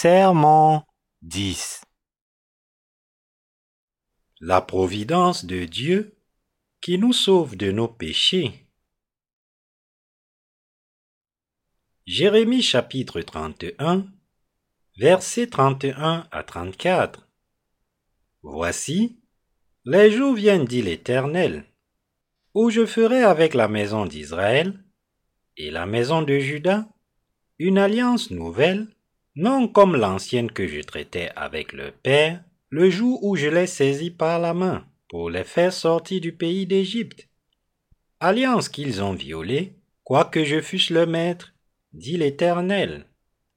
Sermon 10 La providence de Dieu qui nous sauve de nos péchés. Jérémie chapitre 31, versets 31 à 34. Voici, les jours viennent, dit l'Éternel, où je ferai avec la maison d'Israël et la maison de Juda une alliance nouvelle non comme l'ancienne que je traitais avec leur père le jour où je les saisis par la main pour les faire sortir du pays d'Égypte. Alliance qu'ils ont violée, quoique je fusse le maître, dit l'Éternel.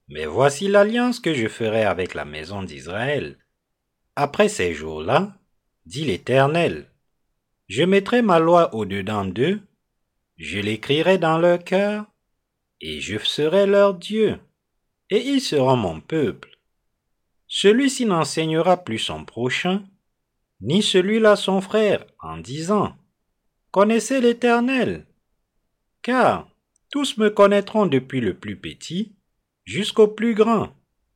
Mais voici l'alliance que je ferai avec la maison d'Israël. Après ces jours-là, dit l'Éternel, je mettrai ma loi au-dedans d'eux, je l'écrirai dans leur cœur, et je serai leur Dieu et ils seront mon peuple. Celui-ci n'enseignera plus son prochain, ni celui-là son frère, en disant, Connaissez l'Éternel, car tous me connaîtront depuis le plus petit jusqu'au plus grand,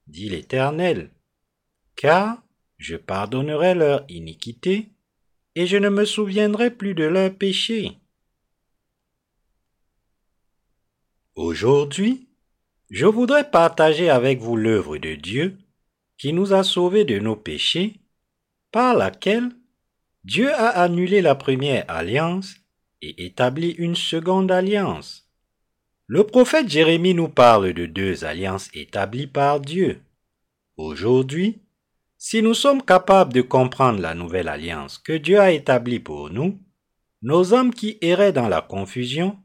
dit l'Éternel, car je pardonnerai leur iniquité, et je ne me souviendrai plus de leurs péchés. Aujourd'hui, je voudrais partager avec vous l'œuvre de Dieu qui nous a sauvés de nos péchés, par laquelle Dieu a annulé la première alliance et établi une seconde alliance. Le prophète Jérémie nous parle de deux alliances établies par Dieu. Aujourd'hui, si nous sommes capables de comprendre la nouvelle alliance que Dieu a établie pour nous, nos âmes qui erraient dans la confusion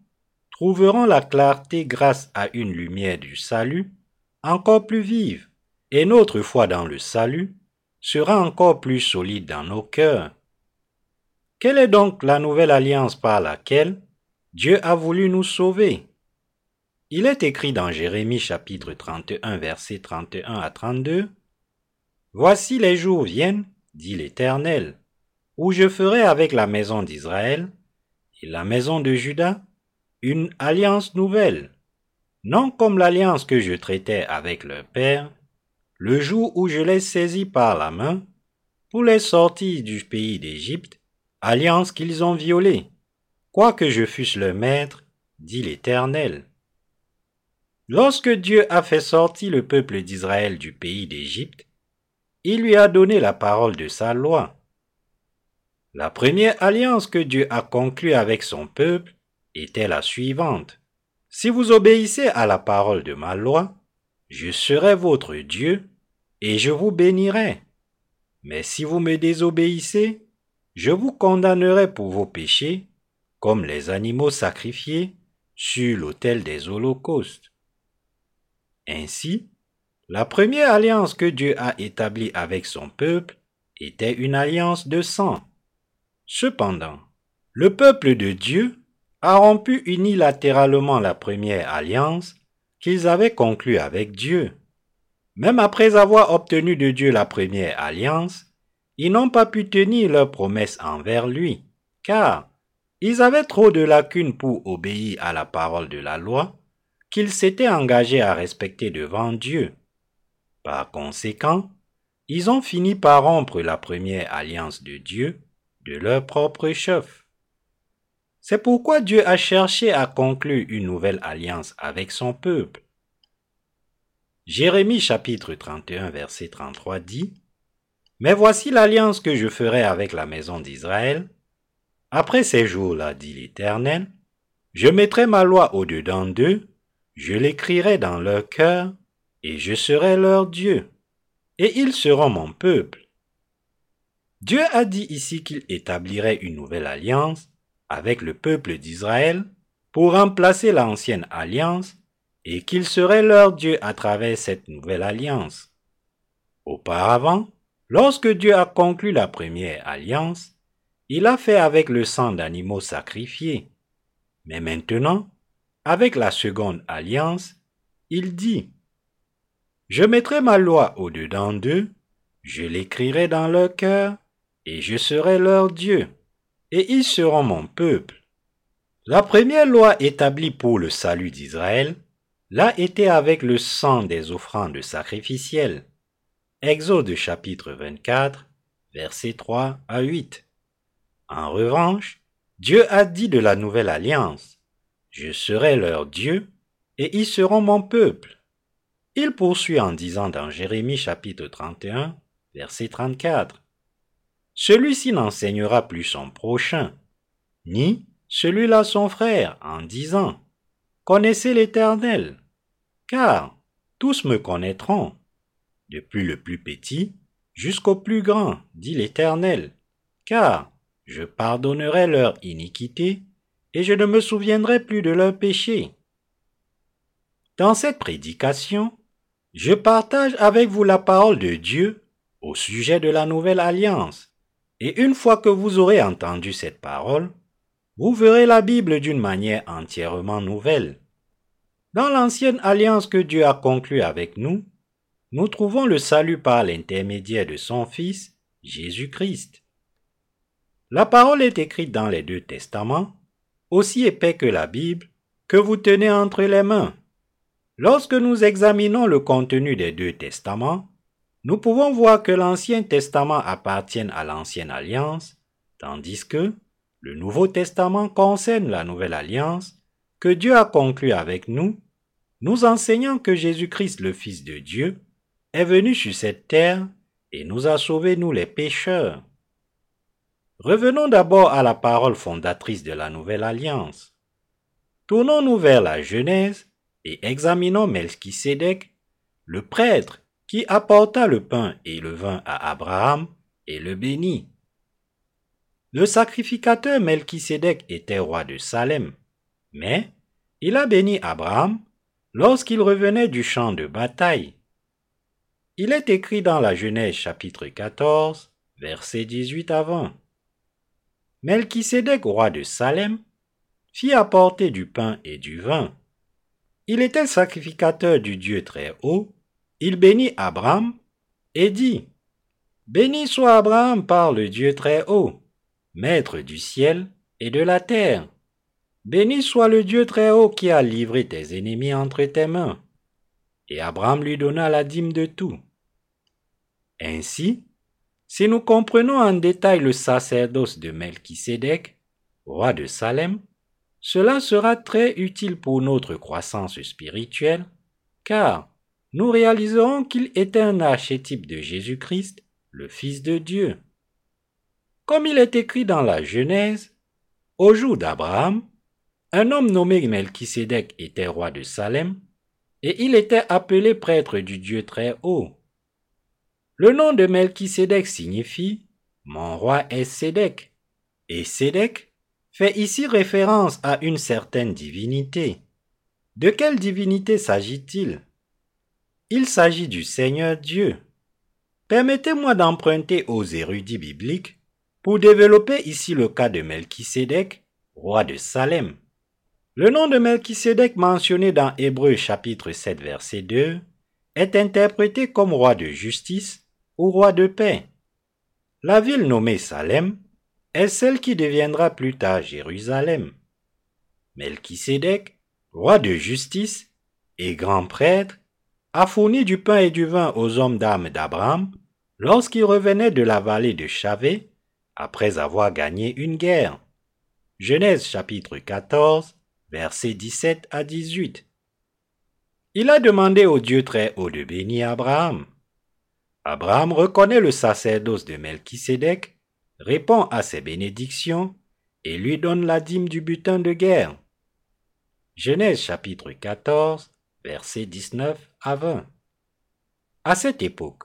trouveront la clarté grâce à une lumière du salut encore plus vive, et notre foi dans le salut sera encore plus solide dans nos cœurs. Quelle est donc la nouvelle alliance par laquelle Dieu a voulu nous sauver? Il est écrit dans Jérémie chapitre 31 versets 31 à 32 Voici les jours viennent, dit l'Éternel, où je ferai avec la maison d'Israël et la maison de Juda une alliance nouvelle, non comme l'alliance que je traitais avec leur père, le jour où je les saisis par la main pour les sortir du pays d'Égypte, alliance qu'ils ont violée, quoique je fusse leur maître, dit l'Éternel. Lorsque Dieu a fait sortir le peuple d'Israël du pays d'Égypte, il lui a donné la parole de sa loi. La première alliance que Dieu a conclue avec son peuple était la suivante. Si vous obéissez à la parole de ma loi, je serai votre Dieu et je vous bénirai. Mais si vous me désobéissez, je vous condamnerai pour vos péchés, comme les animaux sacrifiés sur l'autel des holocaustes. Ainsi, la première alliance que Dieu a établie avec son peuple était une alliance de sang. Cependant, le peuple de Dieu a rompu unilatéralement la première alliance qu'ils avaient conclue avec Dieu. Même après avoir obtenu de Dieu la première alliance, ils n'ont pas pu tenir leur promesse envers lui, car ils avaient trop de lacunes pour obéir à la parole de la loi qu'ils s'étaient engagés à respecter devant Dieu. Par conséquent, ils ont fini par rompre la première alliance de Dieu de leur propre chef. C'est pourquoi Dieu a cherché à conclure une nouvelle alliance avec son peuple. Jérémie chapitre 31 verset 33 dit Mais voici l'alliance que je ferai avec la maison d'Israël. Après ces jours-là, dit l'Éternel, je mettrai ma loi au-dedans d'eux, je l'écrirai dans leur cœur, et je serai leur Dieu, et ils seront mon peuple. Dieu a dit ici qu'il établirait une nouvelle alliance avec le peuple d'Israël pour remplacer l'ancienne alliance et qu'il serait leur Dieu à travers cette nouvelle alliance. Auparavant, lorsque Dieu a conclu la première alliance, il a fait avec le sang d'animaux sacrifiés. Mais maintenant, avec la seconde alliance, il dit, Je mettrai ma loi au-dedans d'eux, je l'écrirai dans leur cœur, et je serai leur Dieu et ils seront mon peuple. La première loi établie pour le salut d'Israël l'a été avec le sang des offrandes sacrificielles. Exode chapitre 24, versets 3 à 8. En revanche, Dieu a dit de la nouvelle alliance, Je serai leur Dieu, et ils seront mon peuple. Il poursuit en disant dans Jérémie chapitre 31, verset 34, Celui-ci n'enseignera plus son prochain, ni celui-là son frère, en disant, Connaissez l'Éternel, car tous me connaîtront, depuis le plus petit jusqu'au plus grand, dit l'Éternel, car je pardonnerai leur iniquité, et je ne me souviendrai plus de leur péché. Dans cette prédication, je partage avec vous la parole de Dieu au sujet de la nouvelle alliance, et une fois que vous aurez entendu cette parole, vous verrez la Bible d'une manière entièrement nouvelle. Dans l'ancienne alliance que Dieu a conclue avec nous, nous trouvons le salut par l'intermédiaire de son Fils, Jésus-Christ. La parole est écrite dans les deux testaments, aussi épais que la Bible, que vous tenez entre les mains. Lorsque nous examinons le contenu des deux testaments, nous pouvons voir que l'Ancien Testament appartient à l'Ancienne Alliance, tandis que le Nouveau Testament concerne la Nouvelle Alliance que Dieu a conclue avec nous, nous enseignant que Jésus-Christ, le Fils de Dieu, est venu sur cette terre et nous a sauvés, nous les pécheurs. Revenons d'abord à la parole fondatrice de la Nouvelle Alliance. Tournons-nous vers la Genèse et examinons Melchisédek, le prêtre qui apporta le pain et le vin à Abraham et le bénit. Le sacrificateur Melchisédek était roi de Salem, mais il a béni Abraham lorsqu'il revenait du champ de bataille. Il est écrit dans la Genèse chapitre 14, versets 18 à 20. Melchisédek, roi de Salem, fit apporter du pain et du vin. Il était sacrificateur du Dieu très haut. Il bénit Abraham et dit Béni soit Abraham par le Dieu très haut, maître du ciel et de la terre. Béni soit le Dieu très haut qui a livré tes ennemis entre tes mains. Et Abraham lui donna la dîme de tout. Ainsi, si nous comprenons en détail le sacerdoce de Melchisédek, roi de Salem, cela sera très utile pour notre croissance spirituelle, car nous réaliserons qu'il était un archétype de Jésus-Christ, le Fils de Dieu. Comme il est écrit dans la Genèse, au jour d'Abraham, un homme nommé Melchisédek était roi de Salem, et il était appelé prêtre du Dieu très haut. Le nom de Melchisédek signifie Mon roi est Sédek. Et Sédek fait ici référence à une certaine divinité. De quelle divinité s'agit-il? Il s'agit du Seigneur Dieu. Permettez-moi d'emprunter aux érudits bibliques pour développer ici le cas de Melchisédek, roi de Salem. Le nom de Melchisédek mentionné dans Hébreu chapitre 7 verset 2 est interprété comme roi de justice roi de paix. La ville nommée Salem est celle qui deviendra plus tard Jérusalem. Melchisédek, roi de justice et grand prêtre, a fourni du pain et du vin aux hommes d'âme d'Abraham lorsqu'il revenait de la vallée de Chavé après avoir gagné une guerre. Genèse chapitre 14, versets 17 à 18. Il a demandé au Dieu très haut de bénir Abraham. Abraham reconnaît le sacerdoce de Melchisédek, répond à ses bénédictions et lui donne la dîme du butin de guerre. Genèse chapitre 14, versets 19 à 20. À cette époque,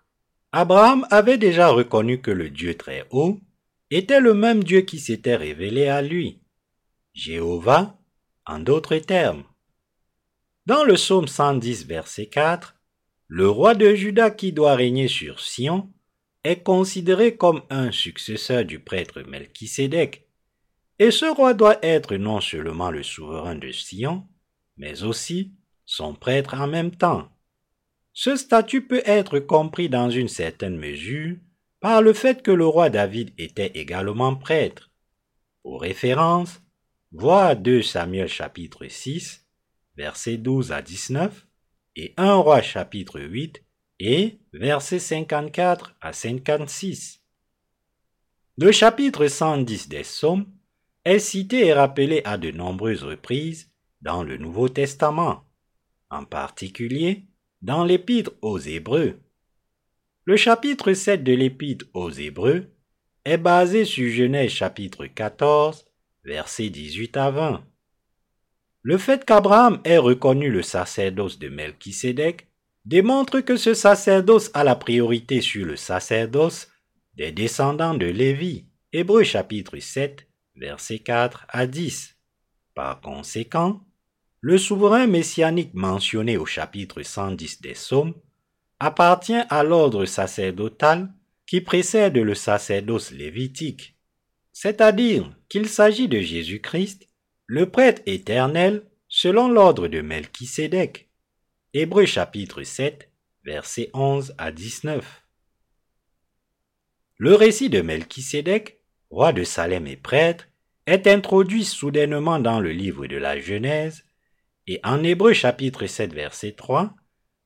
Abraham avait déjà reconnu que le Dieu très haut était le même Dieu qui s'était révélé à lui, Jéhovah, en d'autres termes. Dans le psaume 110, verset 4, le roi de Juda qui doit régner sur Sion est considéré comme un successeur du prêtre Melchisédek, et ce roi doit être non seulement le souverain de Sion, mais aussi son prêtre en même temps. Ce statut peut être compris dans une certaine mesure par le fait que le roi David était également prêtre. Pour référence, vois 2 Samuel chapitre 6, versets 12 à 19, et 1 roi chapitre 8 et versets 54 à 56. Le chapitre 110 des Psaumes est cité et rappelé à de nombreuses reprises dans le Nouveau Testament, en particulier dans l'Épître aux Hébreux. Le chapitre 7 de l'Épître aux Hébreux est basé sur Genèse chapitre 14, versets 18 à 20. Le fait qu'Abraham ait reconnu le sacerdoce de Melchisédek démontre que ce sacerdoce a la priorité sur le sacerdoce des descendants de Lévi. Hébreux chapitre 7, versets 4 à 10. Par conséquent, le souverain messianique mentionné au chapitre 110 des Psaumes appartient à l'ordre sacerdotal qui précède le sacerdoce lévitique, c'est-à-dire qu'il s'agit de Jésus-Christ, le prêtre éternel selon l'ordre de Melchisédek. Hébreux chapitre 7, versets 11 à 19. Le récit de Melchisédek, roi de Salem et prêtre, est introduit soudainement dans le livre de la Genèse, et en Hébreux chapitre 7 verset 3,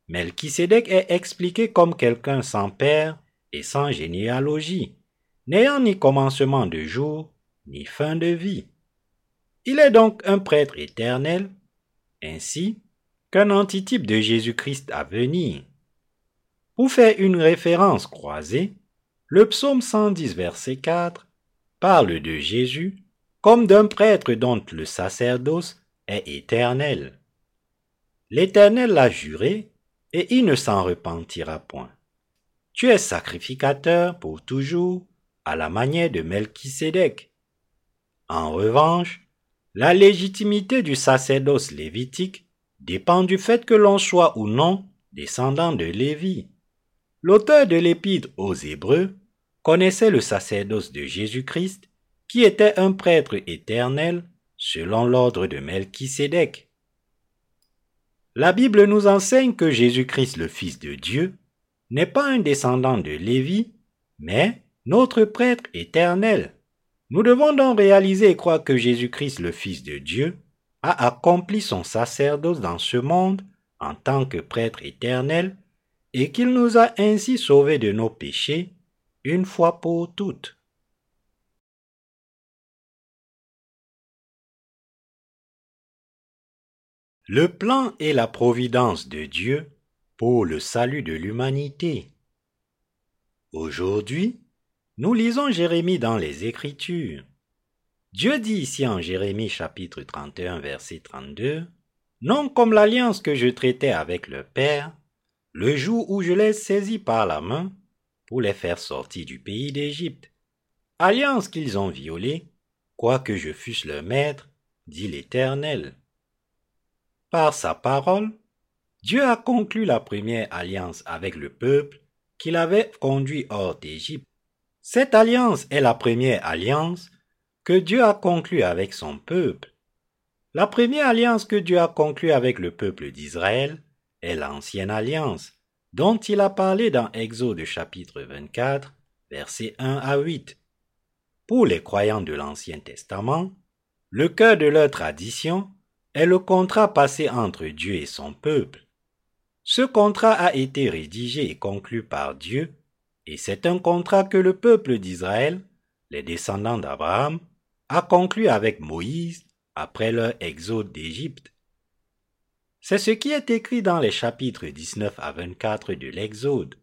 Melchisédek est expliqué comme quelqu'un sans père et sans généalogie, n'ayant ni commencement de jour, ni fin de vie. Il est donc un prêtre éternel, ainsi qu'un antitype de Jésus-Christ à venir. Pour faire une référence croisée, le psaume 110 verset 4 parle de Jésus comme d'un prêtre dont le sacerdoce est éternel. L'Éternel l'a juré, et il ne s'en repentira point. Tu es sacrificateur pour toujours, à la manière de Melchisédek. En revanche, la légitimité du sacerdoce lévitique dépend du fait que l'on soit ou non descendant de Lévi. L'auteur de l'Épître aux Hébreux connaissait le sacerdoce de Jésus-Christ, qui était un prêtre éternel selon l'ordre de Melchisédek. La Bible nous enseigne que Jésus-Christ, le Fils de Dieu, n'est pas un descendant de Lévi, mais notre prêtre éternel. Nous devons donc réaliser et croire que Jésus-Christ, le Fils de Dieu, a accompli son sacerdoce dans ce monde en tant que prêtre éternel et qu'il nous a ainsi sauvés de nos péchés une fois pour toutes. Le plan et la providence de Dieu pour le salut de l'humanité. Aujourd'hui, nous lisons Jérémie dans les Écritures. Dieu dit ici en Jérémie chapitre 31 verset 32, Non comme l'alliance que je traitais avec le Père, le jour où je les saisis par la main pour les faire sortir du pays d'Égypte, alliance qu'ils ont violée, quoique je fusse leur maître, dit l'Éternel. Par sa parole, Dieu a conclu la première alliance avec le peuple qu'il avait conduit hors d'Égypte. Cette alliance est la première alliance que Dieu a conclu avec son peuple. La première alliance que Dieu a conclue avec le peuple d'Israël est l'ancienne alliance, dont il a parlé dans Exode chapitre 24, versets 1 à 8. Pour les croyants de l'Ancien Testament, le cœur de leur tradition est le contrat passé entre Dieu et son peuple. Ce contrat a été rédigé et conclu par Dieu, et c'est un contrat que le peuple d'Israël, les descendants d'Abraham, a conclu avec Moïse après leur exode d'Égypte. C'est ce qui est écrit dans les chapitres 19 à 24 de l'Exode.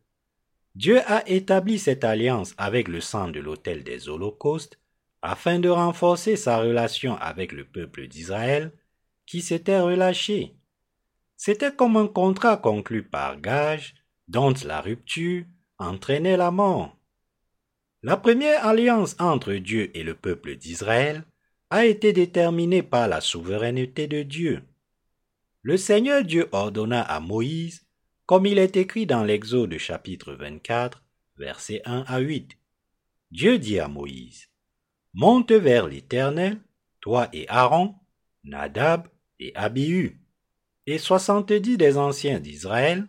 Dieu a établi cette alliance avec le sang de l'autel des holocaustes afin de renforcer sa relation avec le peuple d'Israël qui s'était relâché. C'était comme un contrat conclu par gage dont la rupture entraînait la mort. La première alliance entre Dieu et le peuple d'Israël a été déterminée par la souveraineté de Dieu. Le Seigneur Dieu ordonna à Moïse, comme il est écrit dans l'Exode chapitre 24, versets 1 à 8. Dieu dit à Moïse, Monte vers l'Éternel, toi et Aaron, Nadab et Abihu, et soixante-dix des anciens d'Israël,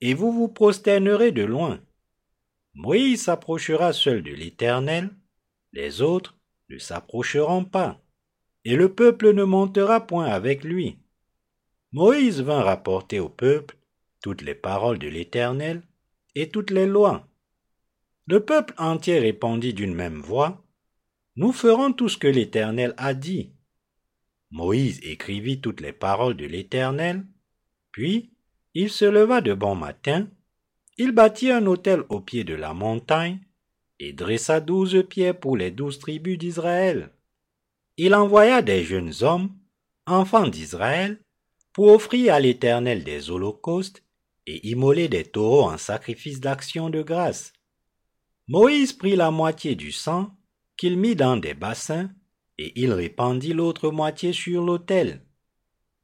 et vous vous prosternerez de loin. Moïse s'approchera seul de l'Éternel, les autres ne s'approcheront pas, et le peuple ne montera point avec lui. Moïse vint rapporter au peuple toutes les paroles de l'Éternel et toutes les lois. Le peuple entier répondit d'une même voix, Nous ferons tout ce que l'Éternel a dit. Moïse écrivit toutes les paroles de l'Éternel, puis il se leva de bon matin, il bâtit un autel au pied de la montagne, et dressa douze pierres pour les douze tribus d'Israël. Il envoya des jeunes hommes, enfants d'Israël, pour offrir à l'Éternel des holocaustes et immoler des taureaux en sacrifice d'action de grâce. Moïse prit la moitié du sang qu'il mit dans des bassins et il répandit l'autre moitié sur l'autel.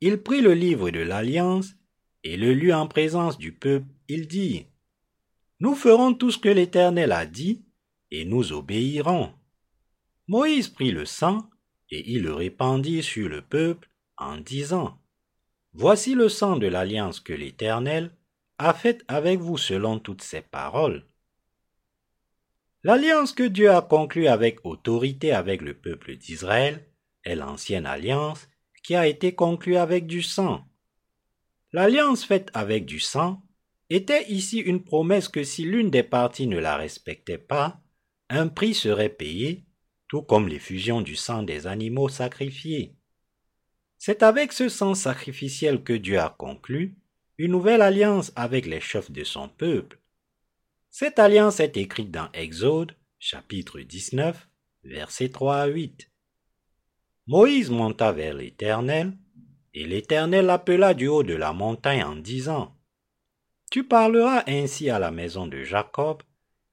Il prit le livre de l'alliance et le lut en présence du peuple. Il dit, Nous ferons tout ce que l'Éternel a dit et nous obéirons. Moïse prit le sang et il le répandit sur le peuple en disant, Voici le sang de l'alliance que l'Éternel a faite avec vous selon toutes ses paroles. L'alliance que Dieu a conclue avec autorité avec le peuple d'Israël est l'ancienne alliance qui a été conclue avec du sang. L'alliance faite avec du sang était ici une promesse que si l'une des parties ne la respectait pas, un prix serait payé, tout comme l'effusion du sang des animaux sacrifiés. C'est avec ce sang sacrificiel que Dieu a conclu une nouvelle alliance avec les chefs de son peuple. Cette alliance est écrite dans Exode, chapitre 19, versets 3 à 8. Moïse monta vers l'Éternel, et l'Éternel l'appela du haut de la montagne en disant, Tu parleras ainsi à la maison de Jacob,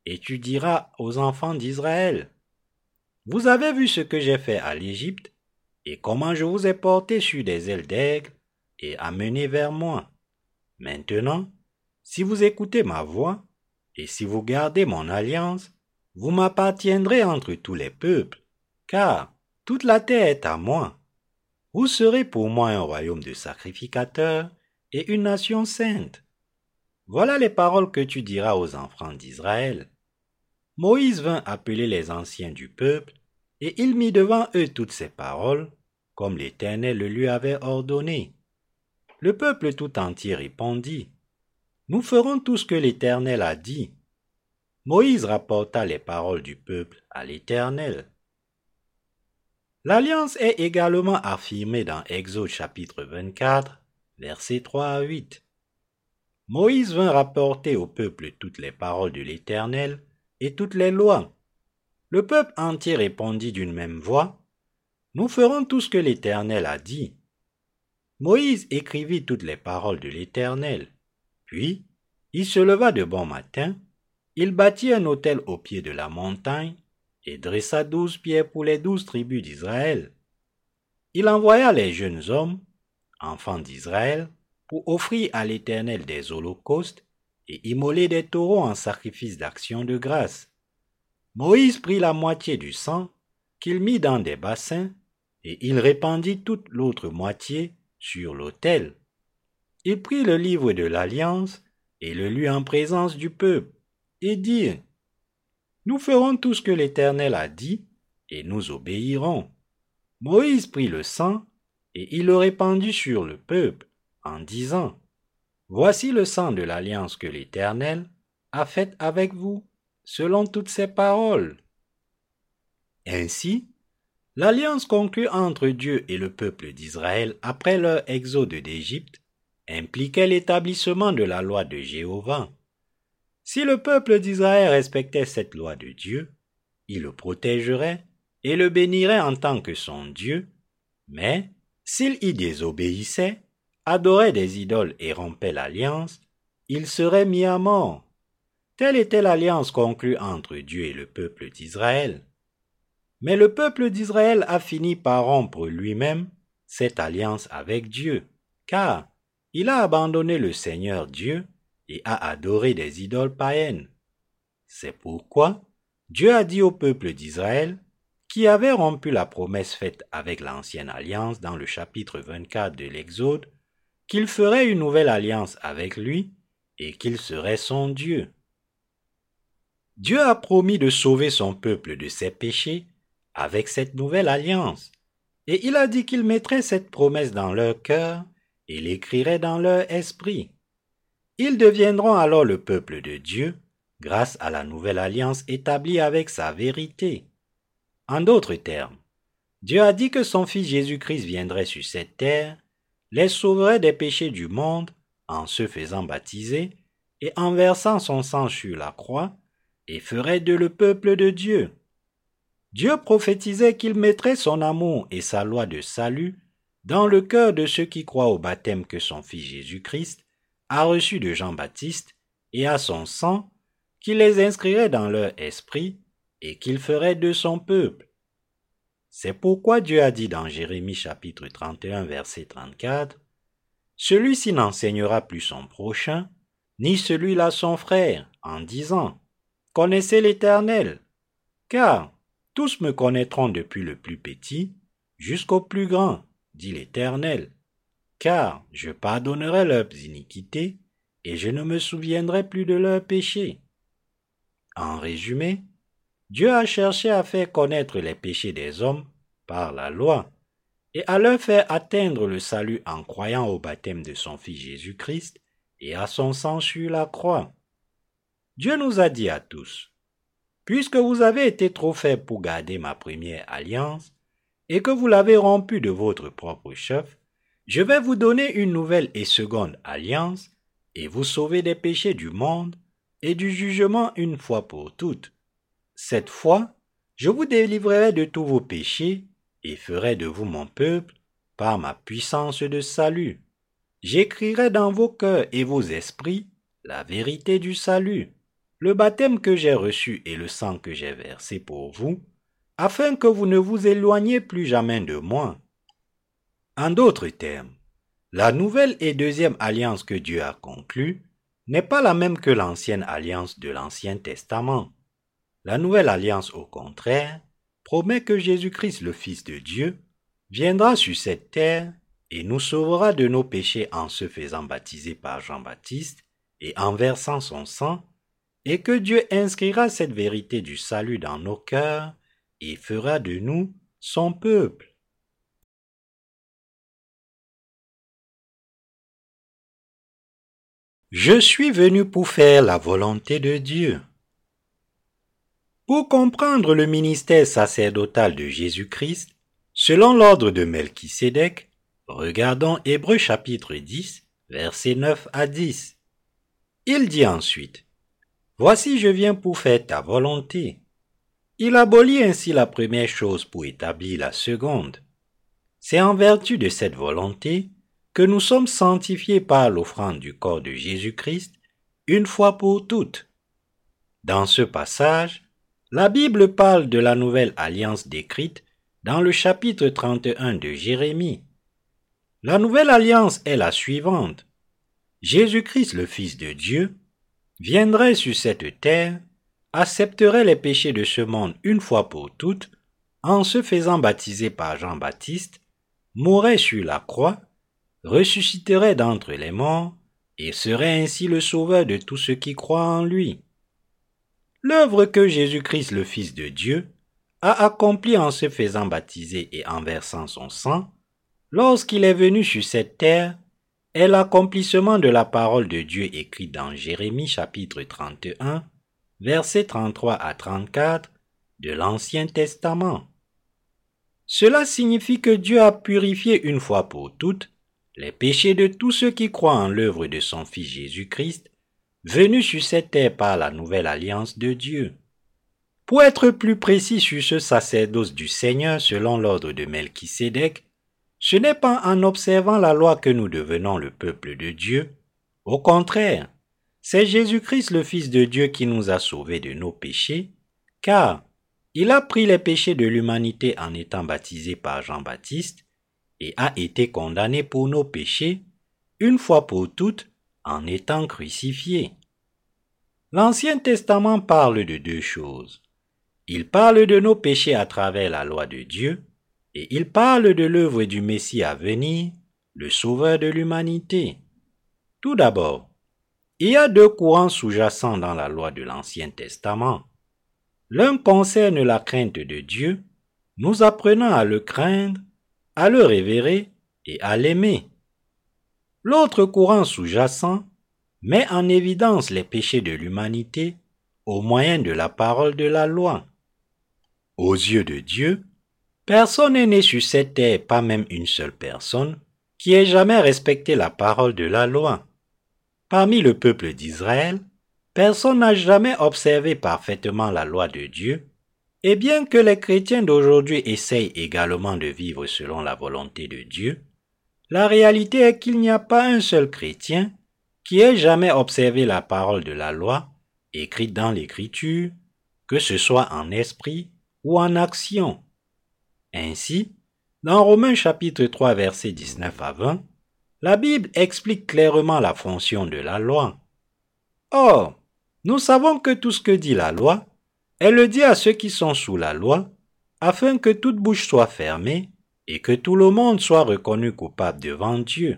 et tu diras aux enfants d'Israël, Vous avez vu ce que j'ai fait à l'Égypte, et comment je vous ai porté sur des ailes d'aigle et amené vers moi. Maintenant, si vous écoutez ma voix, et si vous gardez mon alliance, vous m'appartiendrez entre tous les peuples, car toute la terre est à moi. Vous serez pour moi un royaume de sacrificateurs et une nation sainte. Voilà les paroles que tu diras aux enfants d'Israël. Moïse vint appeler les anciens du peuple et il mit devant eux toutes ces paroles, comme l'Éternel le lui avait ordonné. Le peuple tout entier répondit, Nous ferons tout ce que l'Éternel a dit. Moïse rapporta les paroles du peuple à l'Éternel. L'alliance est également affirmée dans Exode chapitre 24, versets 3 à 8. Moïse vint rapporter au peuple toutes les paroles de l'Éternel et toutes les lois. Le peuple entier répondit d'une même voix, Nous ferons tout ce que l'Éternel a dit. Moïse écrivit toutes les paroles de l'Éternel. Puis, il se leva de bon matin, il bâtit un autel au pied de la montagne, et dressa douze pierres pour les douze tribus d'Israël. Il envoya les jeunes hommes, enfants d'Israël, pour offrir à l'Éternel des holocaustes et immoler des taureaux en sacrifice d'action de grâce. Moïse prit la moitié du sang, qu'il mit dans des bassins, et il répandit toute l'autre moitié sur l'autel. Il prit le livre de l'Alliance et le lut en présence du peuple, et dit, Nous ferons tout ce que l'Éternel a dit, et nous obéirons. Moïse prit le sang, et il le répandit sur le peuple, en disant, Voici le sang de l'alliance que l'Éternel a faite avec vous selon toutes ses paroles. Ainsi, l'alliance conclue entre Dieu et le peuple d'Israël après leur exode d'Égypte impliquait l'établissement de la loi de Jéhovah. Si le peuple d'Israël respectait cette loi de Dieu, il le protégerait et le bénirait en tant que son Dieu, mais s'il y désobéissait, adorait des idoles et rompait l'alliance, il serait mis à mort. Telle était l'alliance conclue entre Dieu et le peuple d'Israël. Mais le peuple d'Israël a fini par rompre lui-même cette alliance avec Dieu, car il a abandonné le Seigneur Dieu et a adoré des idoles païennes. C'est pourquoi Dieu a dit au peuple d'Israël, qui avait rompu la promesse faite avec l'ancienne alliance dans le chapitre 24 de l'Exode, qu'il ferait une nouvelle alliance avec lui et qu'il serait son Dieu. Dieu a promis de sauver son peuple de ses péchés avec cette nouvelle alliance, et il a dit qu'il mettrait cette promesse dans leur cœur et l'écrirait dans leur esprit. Ils deviendront alors le peuple de Dieu grâce à la nouvelle alliance établie avec sa vérité. En d'autres termes, Dieu a dit que son Fils Jésus-Christ viendrait sur cette terre, les sauverait des péchés du monde en se faisant baptiser et en versant son sang sur la croix, et ferait de le peuple de Dieu. Dieu prophétisait qu'il mettrait son amour et sa loi de salut dans le cœur de ceux qui croient au baptême que son Fils Jésus-Christ a reçu de Jean-Baptiste et à son sang, qui les inscrirait dans leur esprit et qu'il ferait de son peuple. C'est pourquoi Dieu a dit dans Jérémie chapitre 31 verset 34, Celui-ci n'enseignera plus son prochain, ni celui-là son frère, en disant, Connaissez l'Éternel, car tous me connaîtront depuis le plus petit jusqu'au plus grand, dit l'Éternel, car je pardonnerai leurs iniquités et je ne me souviendrai plus de leurs péchés. En résumé, Dieu a cherché à faire connaître les péchés des hommes par la loi et à leur faire atteindre le salut en croyant au baptême de son Fils Jésus-Christ et à son sang sur la croix. Dieu nous a dit à tous, Puisque vous avez été trop faibles pour garder ma première alliance, et que vous l'avez rompue de votre propre chef, je vais vous donner une nouvelle et seconde alliance, et vous sauver des péchés du monde et du jugement une fois pour toutes. Cette fois, je vous délivrerai de tous vos péchés et ferai de vous mon peuple par ma puissance de salut. J'écrirai dans vos cœurs et vos esprits la vérité du salut, le baptême que j'ai reçu et le sang que j'ai versé pour vous, afin que vous ne vous éloigniez plus jamais de moi. En d'autres termes, la nouvelle et deuxième alliance que Dieu a conclue n'est pas la même que l'ancienne alliance de l'Ancien Testament. La nouvelle alliance, au contraire, promet que Jésus-Christ, le Fils de Dieu, viendra sur cette terre et nous sauvera de nos péchés en se faisant baptiser par Jean-Baptiste et en versant son sang, et que Dieu inscrira cette vérité du salut dans nos cœurs et fera de nous son peuple. Je suis venu pour faire la volonté de Dieu. Pour comprendre le ministère sacerdotal de Jésus-Christ, selon l'ordre de Melchisédek, regardons Hébreu chapitre 10, versets 9 à 10. Il dit ensuite, Voici je viens pour faire ta volonté. Il abolit ainsi la première chose pour établir la seconde. C'est en vertu de cette volonté que nous sommes sanctifiés par l'offrande du corps de Jésus-Christ une fois pour toutes. Dans ce passage, la Bible parle de la nouvelle alliance décrite dans le chapitre 31 de Jérémie. La nouvelle alliance est la suivante. Jésus-Christ, le Fils de Dieu, viendrait sur cette terre, accepterait les péchés de ce monde une fois pour toutes, en se faisant baptiser par Jean-Baptiste, mourrait sur la croix, ressusciterait d'entre les morts, et serait ainsi le sauveur de tous ceux qui croient en lui. L'œuvre que Jésus-Christ, le Fils de Dieu, a accomplie en se faisant baptiser et en versant son sang, lorsqu'il est venu sur cette terre, est l'accomplissement de la parole de Dieu écrite dans Jérémie chapitre 31, versets 33 à 34 de l'Ancien Testament. Cela signifie que Dieu a purifié une fois pour toutes les péchés de tous ceux qui croient en l'œuvre de son Fils Jésus-Christ venu sur cette terre par la nouvelle alliance de Dieu. Pour être plus précis sur ce sacerdoce du Seigneur selon l'ordre de Melchisédek, ce n'est pas en observant la loi que nous devenons le peuple de Dieu. Au contraire, c'est Jésus-Christ le Fils de Dieu qui nous a sauvés de nos péchés, car il a pris les péchés de l'humanité en étant baptisé par Jean-Baptiste et a été condamné pour nos péchés, une fois pour toutes, en étant crucifié. L'Ancien Testament parle de deux choses. Il parle de nos péchés à travers la loi de Dieu, et il parle de l'œuvre du Messie à venir, le Sauveur de l'humanité. Tout d'abord, il y a deux courants sous-jacents dans la loi de l'Ancien Testament. L'un concerne la crainte de Dieu, nous apprenant à le craindre, à le révérer et à l'aimer. L'autre courant sous-jacent met en évidence les péchés de l'humanité au moyen de la parole de la loi. Aux yeux de Dieu, personne n'est né sur cette terre, pas même une seule personne, qui ait jamais respecté la parole de la loi. Parmi le peuple d'Israël, personne n'a jamais observé parfaitement la loi de Dieu, et bien que les chrétiens d'aujourd'hui essayent également de vivre selon la volonté de Dieu, la réalité est qu'il n'y a pas un seul chrétien qui ait jamais observé la parole de la loi écrite dans l'Écriture, que ce soit en esprit ou en action. Ainsi, dans Romains chapitre 3 versets 19 à 20, la Bible explique clairement la fonction de la loi. Or, nous savons que tout ce que dit la loi, elle le dit à ceux qui sont sous la loi, afin que toute bouche soit fermée et que tout le monde soit reconnu coupable devant Dieu.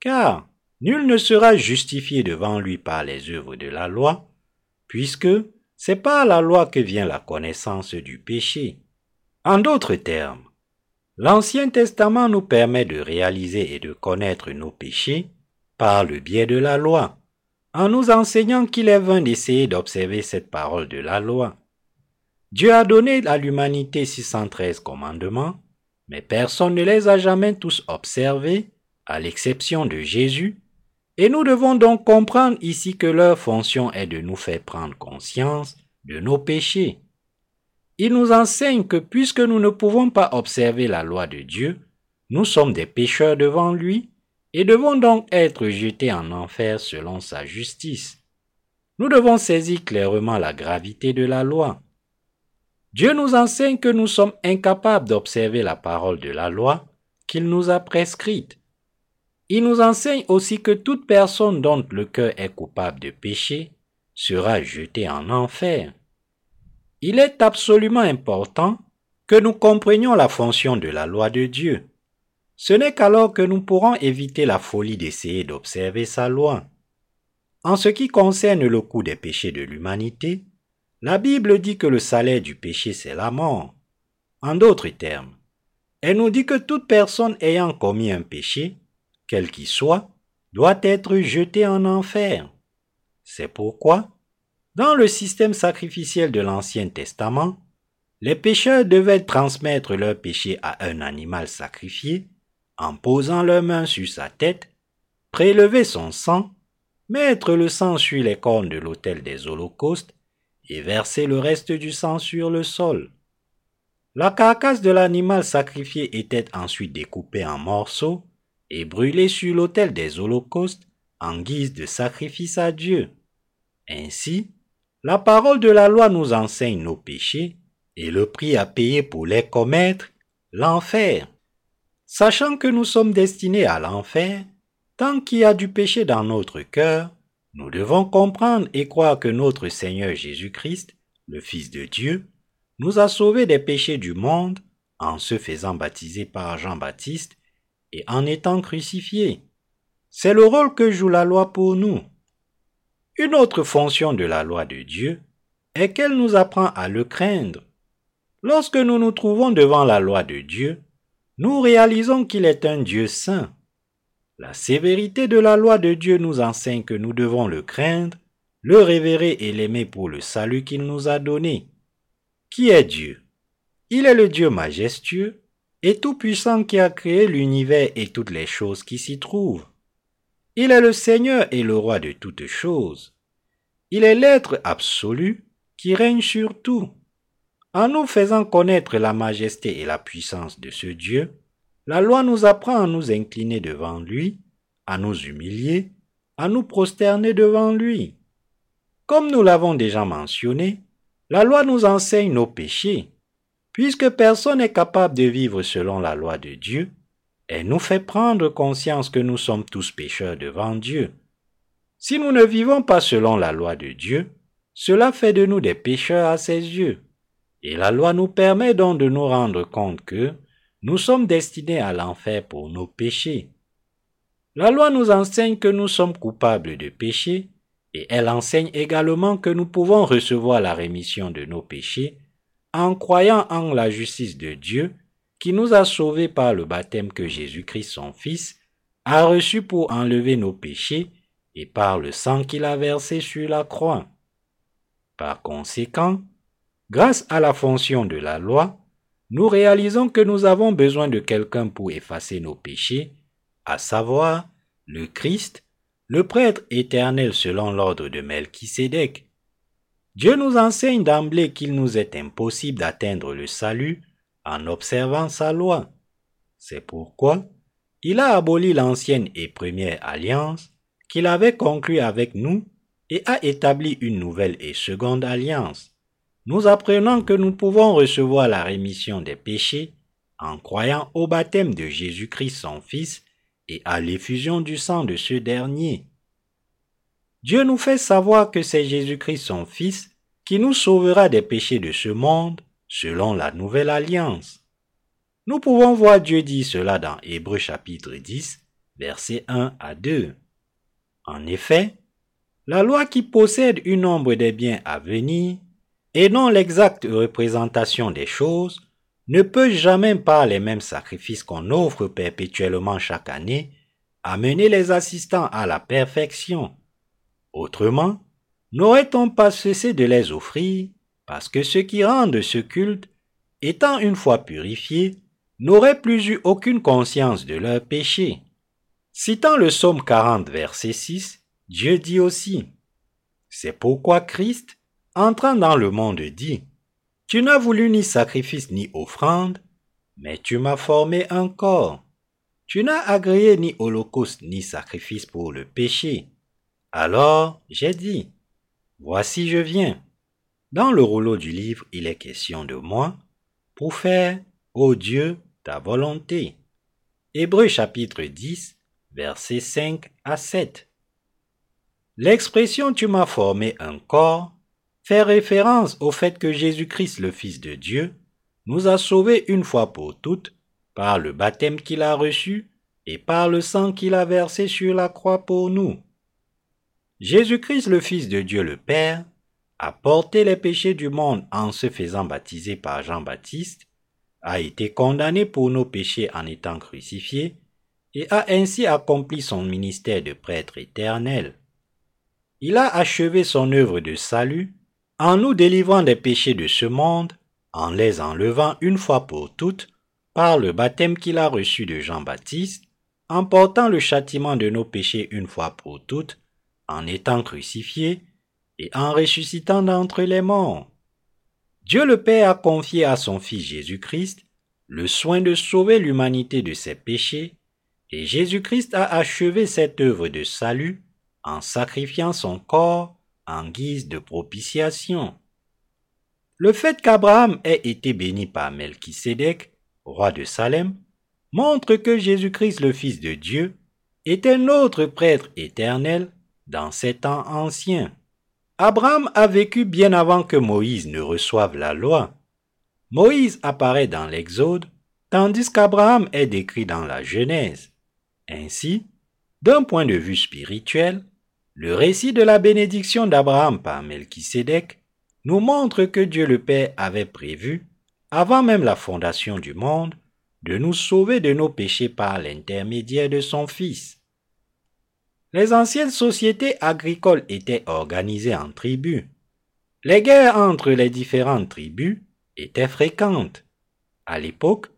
Car nul ne sera justifié devant lui par les œuvres de la loi, puisque c'est par la loi que vient la connaissance du péché. En d'autres termes, l'Ancien Testament nous permet de réaliser et de connaître nos péchés par le biais de la loi, en nous enseignant qu'il est vain d'essayer d'observer cette parole de la loi. Dieu a donné à l'humanité 613 commandements, mais personne ne les a jamais tous observés, à l'exception de Jésus, et nous devons donc comprendre ici que leur fonction est de nous faire prendre conscience de nos péchés. Il nous enseigne que puisque nous ne pouvons pas observer la loi de Dieu, nous sommes des pécheurs devant lui et devons donc être jetés en enfer selon sa justice. Nous devons saisir clairement la gravité de la loi. Dieu nous enseigne que nous sommes incapables d'observer la parole de la loi qu'il nous a prescrite. Il nous enseigne aussi que toute personne dont le cœur est coupable de péché sera jetée en enfer. Il est absolument important que nous comprenions la fonction de la loi de Dieu. Ce n'est qu'alors que nous pourrons éviter la folie d'essayer d'observer sa loi. En ce qui concerne le coût des péchés de l'humanité, la Bible dit que le salaire du péché c'est la mort. En d'autres termes, elle nous dit que toute personne ayant commis un péché quel qu'il soit, doit être jeté en enfer. C'est pourquoi, dans le système sacrificiel de l'Ancien Testament, les pécheurs devaient transmettre leur péché à un animal sacrifié en posant leurs mains sur sa tête, prélever son sang, mettre le sang sur les cornes de l'autel des holocaustes et verser le reste du sang sur le sol. La carcasse de l'animal sacrifié était ensuite découpée en morceaux et brûlé sur l'autel des holocaustes en guise de sacrifice à Dieu. Ainsi, la parole de la loi nous enseigne nos péchés et le prix à payer pour les commettre, l'enfer. Sachant que nous sommes destinés à l'enfer, tant qu'il y a du péché dans notre cœur, nous devons comprendre et croire que notre Seigneur Jésus-Christ, le Fils de Dieu, nous a sauvés des péchés du monde en se faisant baptiser par Jean-Baptiste et en étant crucifié. C'est le rôle que joue la loi pour nous. Une autre fonction de la loi de Dieu est qu'elle nous apprend à le craindre. Lorsque nous nous trouvons devant la loi de Dieu, nous réalisons qu'il est un Dieu saint. La sévérité de la loi de Dieu nous enseigne que nous devons le craindre, le révérer et l'aimer pour le salut qu'il nous a donné. Qui est Dieu? Il est le Dieu majestueux, et tout-puissant qui a créé l'univers et toutes les choses qui s'y trouvent. Il est le Seigneur et le roi de toutes choses. Il est l'être absolu qui règne sur tout. En nous faisant connaître la majesté et la puissance de ce Dieu, la loi nous apprend à nous incliner devant lui, à nous humilier, à nous prosterner devant lui. Comme nous l'avons déjà mentionné, la loi nous enseigne nos péchés, Puisque personne n'est capable de vivre selon la loi de Dieu, elle nous fait prendre conscience que nous sommes tous pécheurs devant Dieu. Si nous ne vivons pas selon la loi de Dieu, cela fait de nous des pécheurs à ses yeux. Et la loi nous permet donc de nous rendre compte que nous sommes destinés à l'enfer pour nos péchés. La loi nous enseigne que nous sommes coupables de péchés, et elle enseigne également que nous pouvons recevoir la rémission de nos péchés en croyant en la justice de Dieu qui nous a sauvés par le baptême que Jésus-Christ son Fils a reçu pour enlever nos péchés et par le sang qu'il a versé sur la croix. Par conséquent, grâce à la fonction de la loi, nous réalisons que nous avons besoin de quelqu'un pour effacer nos péchés, à savoir le Christ, le prêtre éternel selon l'ordre de Melchisédek. Dieu nous enseigne d'emblée qu'il nous est impossible d'atteindre le salut en observant sa loi. C'est pourquoi il a aboli l'ancienne et première alliance qu'il avait conclue avec nous et a établi une nouvelle et seconde alliance. Nous apprenons que nous pouvons recevoir la rémission des péchés en croyant au baptême de Jésus-Christ son Fils et à l'effusion du sang de ce dernier. Dieu nous fait savoir que c'est Jésus-Christ son Fils qui nous sauvera des péchés de ce monde selon la nouvelle alliance. Nous pouvons voir Dieu dire cela dans Hébreux chapitre 10, versets 1 à 2. En effet, la loi qui possède une nombre des biens à venir et non l'exacte représentation des choses ne peut jamais par les mêmes sacrifices qu'on offre perpétuellement chaque année amener les assistants à la perfection. Autrement, n'aurait-on pas cessé de les offrir parce que ceux qui rendent ce culte, étant une fois purifiés, n'auraient plus eu aucune conscience de leur péché. Citant le psaume 40, verset 6, Dieu dit aussi, C'est pourquoi Christ, entrant dans le monde, dit, Tu n'as voulu ni sacrifice ni offrande, mais tu m'as formé un corps. Tu n'as agréé ni holocauste ni sacrifice pour le péché. Alors j'ai dit, Voici je viens. Dans le rouleau du livre, il est question de moi pour faire, ô Dieu, ta volonté. Hébreu chapitre 10, versets 5 à 7. L'expression tu m'as formé un corps fait référence au fait que Jésus-Christ, le Fils de Dieu, nous a sauvés une fois pour toutes par le baptême qu'il a reçu et par le sang qu'il a versé sur la croix pour nous. Jésus-Christ, le Fils de Dieu le Père, a porté les péchés du monde en se faisant baptiser par Jean-Baptiste, a été condamné pour nos péchés en étant crucifié, et a ainsi accompli son ministère de prêtre éternel. Il a achevé son œuvre de salut en nous délivrant des péchés de ce monde, en les enlevant une fois pour toutes par le baptême qu'il a reçu de Jean-Baptiste, en portant le châtiment de nos péchés une fois pour toutes, en étant crucifié et en ressuscitant d'entre les morts. Dieu le Père a confié à son Fils Jésus-Christ le soin de sauver l'humanité de ses péchés, et Jésus-Christ a achevé cette œuvre de salut en sacrifiant son corps en guise de propitiation. Le fait qu'Abraham ait été béni par Melchisédek, roi de Salem, montre que Jésus-Christ le Fils de Dieu était notre prêtre éternel dans ces temps anciens. Abraham a vécu bien avant que Moïse ne reçoive la loi. Moïse apparaît dans l'Exode, tandis qu'Abraham est décrit dans la Genèse. Ainsi, d'un point de vue spirituel, le récit de la bénédiction d'Abraham par Melchisédek nous montre que Dieu le Père avait prévu, avant même la fondation du monde, de nous sauver de nos péchés par l'intermédiaire de son Fils. Les anciennes sociétés agricoles étaient organisées en tribus. Les guerres entre les différentes tribus étaient fréquentes. À l'époque,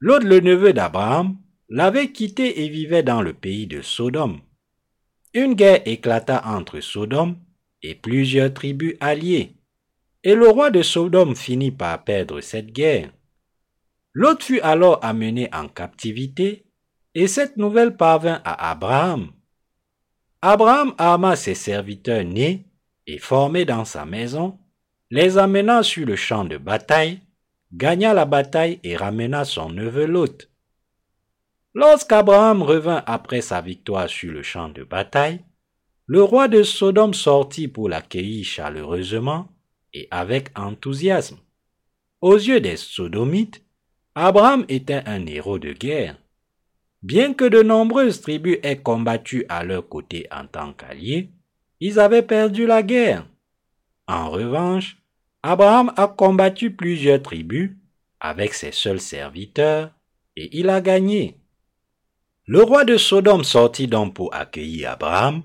Lot, le neveu d'Abraham, l'avait quitté et vivait dans le pays de Sodome. Une guerre éclata entre Sodome et plusieurs tribus alliées, et le roi de Sodome finit par perdre cette guerre. Lot fut alors amené en captivité, et cette nouvelle parvint à Abraham. Abraham arma ses serviteurs nés et formés dans sa maison, les amena sur le champ de bataille, gagna la bataille et ramena son neveu Lot. Lorsqu'Abraham revint après sa victoire sur le champ de bataille, le roi de Sodome sortit pour l'accueillir chaleureusement et avec enthousiasme. Aux yeux des Sodomites, Abraham était un héros de guerre. Bien que de nombreuses tribus aient combattu à leur côté en tant qu'alliés, ils avaient perdu la guerre. En revanche, Abraham a combattu plusieurs tribus avec ses seuls serviteurs et il a gagné. Le roi de Sodome sortit donc pour accueillir Abraham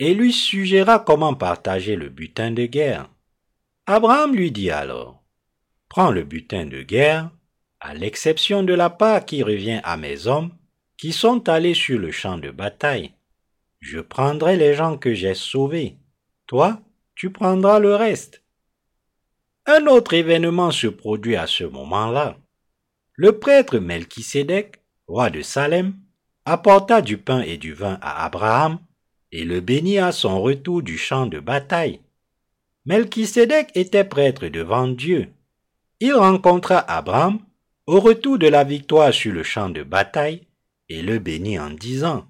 et lui suggéra comment partager le butin de guerre. Abraham lui dit alors, Prends le butin de guerre, à l'exception de la part qui revient à mes hommes qui sont allés sur le champ de bataille. Je prendrai les gens que j'ai sauvés. Toi, tu prendras le reste. Un autre événement se produit à ce moment-là. Le prêtre Melchisédek, roi de Salem, apporta du pain et du vin à Abraham et le bénit à son retour du champ de bataille. Melchisédek était prêtre devant Dieu. Il rencontra Abraham au retour de la victoire sur le champ de bataille et le bénit en disant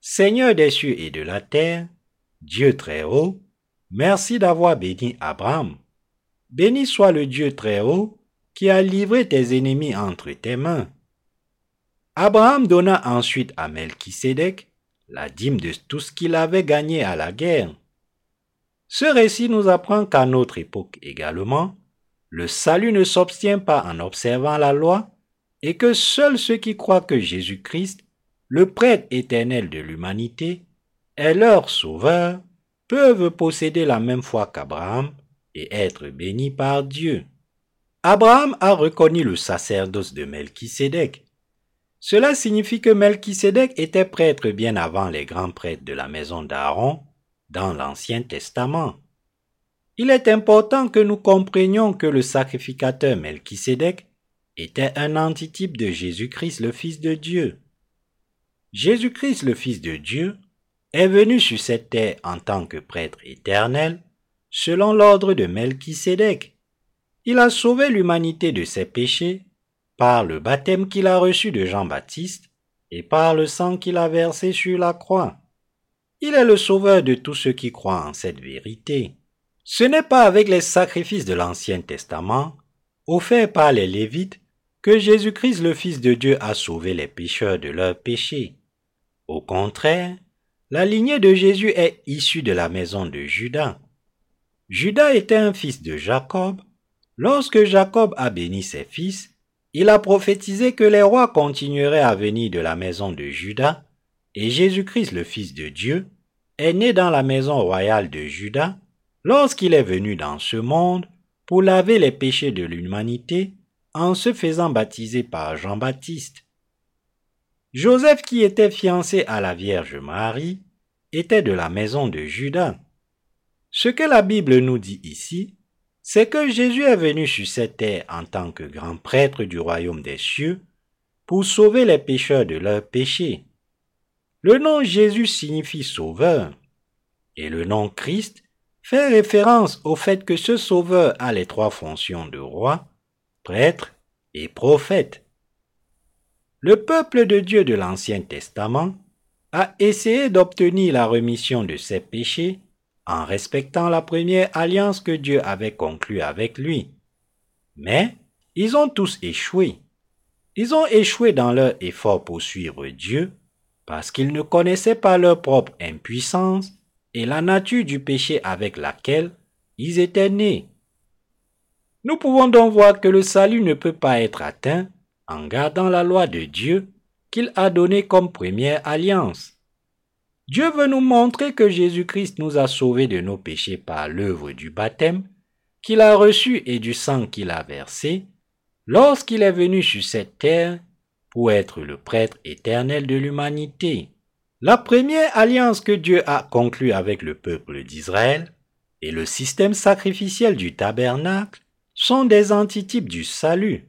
Seigneur des cieux et de la terre, Dieu très haut, merci d'avoir béni Abraham. Béni soit le Dieu très haut qui a livré tes ennemis entre tes mains. Abraham donna ensuite à Melchisédek la dîme de tout ce qu'il avait gagné à la guerre. Ce récit nous apprend qu'à notre époque également, le salut ne s'obtient pas en observant la loi, et que seuls ceux qui croient que Jésus-Christ, le prêtre éternel de l'humanité, est leur sauveur, peuvent posséder la même foi qu'Abraham et être bénis par Dieu. Abraham a reconnu le sacerdoce de Melchisédek. Cela signifie que Melchisédek était prêtre bien avant les grands prêtres de la maison d'Aaron dans l'Ancien Testament. Il est important que nous comprenions que le sacrificateur Melchisédek était un antitype de Jésus-Christ le Fils de Dieu. Jésus-Christ le Fils de Dieu est venu sur cette terre en tant que prêtre éternel, selon l'ordre de Melchisédek. Il a sauvé l'humanité de ses péchés par le baptême qu'il a reçu de Jean-Baptiste et par le sang qu'il a versé sur la croix. Il est le sauveur de tous ceux qui croient en cette vérité. Ce n'est pas avec les sacrifices de l'Ancien Testament, offerts par les Lévites, que Jésus-Christ le Fils de Dieu a sauvé les pécheurs de leurs péchés. Au contraire, la lignée de Jésus est issue de la maison de Judas. Judas était un fils de Jacob. Lorsque Jacob a béni ses fils, il a prophétisé que les rois continueraient à venir de la maison de Judas, et Jésus-Christ le Fils de Dieu est né dans la maison royale de Judas lorsqu'il est venu dans ce monde pour laver les péchés de l'humanité en se faisant baptiser par Jean-Baptiste. Joseph, qui était fiancé à la Vierge Marie, était de la maison de Judas. Ce que la Bible nous dit ici, c'est que Jésus est venu sur cette terre en tant que grand prêtre du royaume des cieux pour sauver les pécheurs de leurs péchés. Le nom Jésus signifie sauveur, et le nom Christ fait référence au fait que ce sauveur a les trois fonctions de roi, prêtre et prophète. Le peuple de Dieu de l'Ancien Testament a essayé d'obtenir la remission de ses péchés en respectant la première alliance que Dieu avait conclue avec lui. Mais ils ont tous échoué. Ils ont échoué dans leur effort pour suivre Dieu parce qu'ils ne connaissaient pas leur propre impuissance et la nature du péché avec laquelle ils étaient nés. Nous pouvons donc voir que le salut ne peut pas être atteint en gardant la loi de Dieu qu'il a donnée comme première alliance. Dieu veut nous montrer que Jésus-Christ nous a sauvés de nos péchés par l'œuvre du baptême qu'il a reçu et du sang qu'il a versé lorsqu'il est venu sur cette terre pour être le prêtre éternel de l'humanité. La première alliance que Dieu a conclue avec le peuple d'Israël et le système sacrificiel du tabernacle sont des antitypes du salut,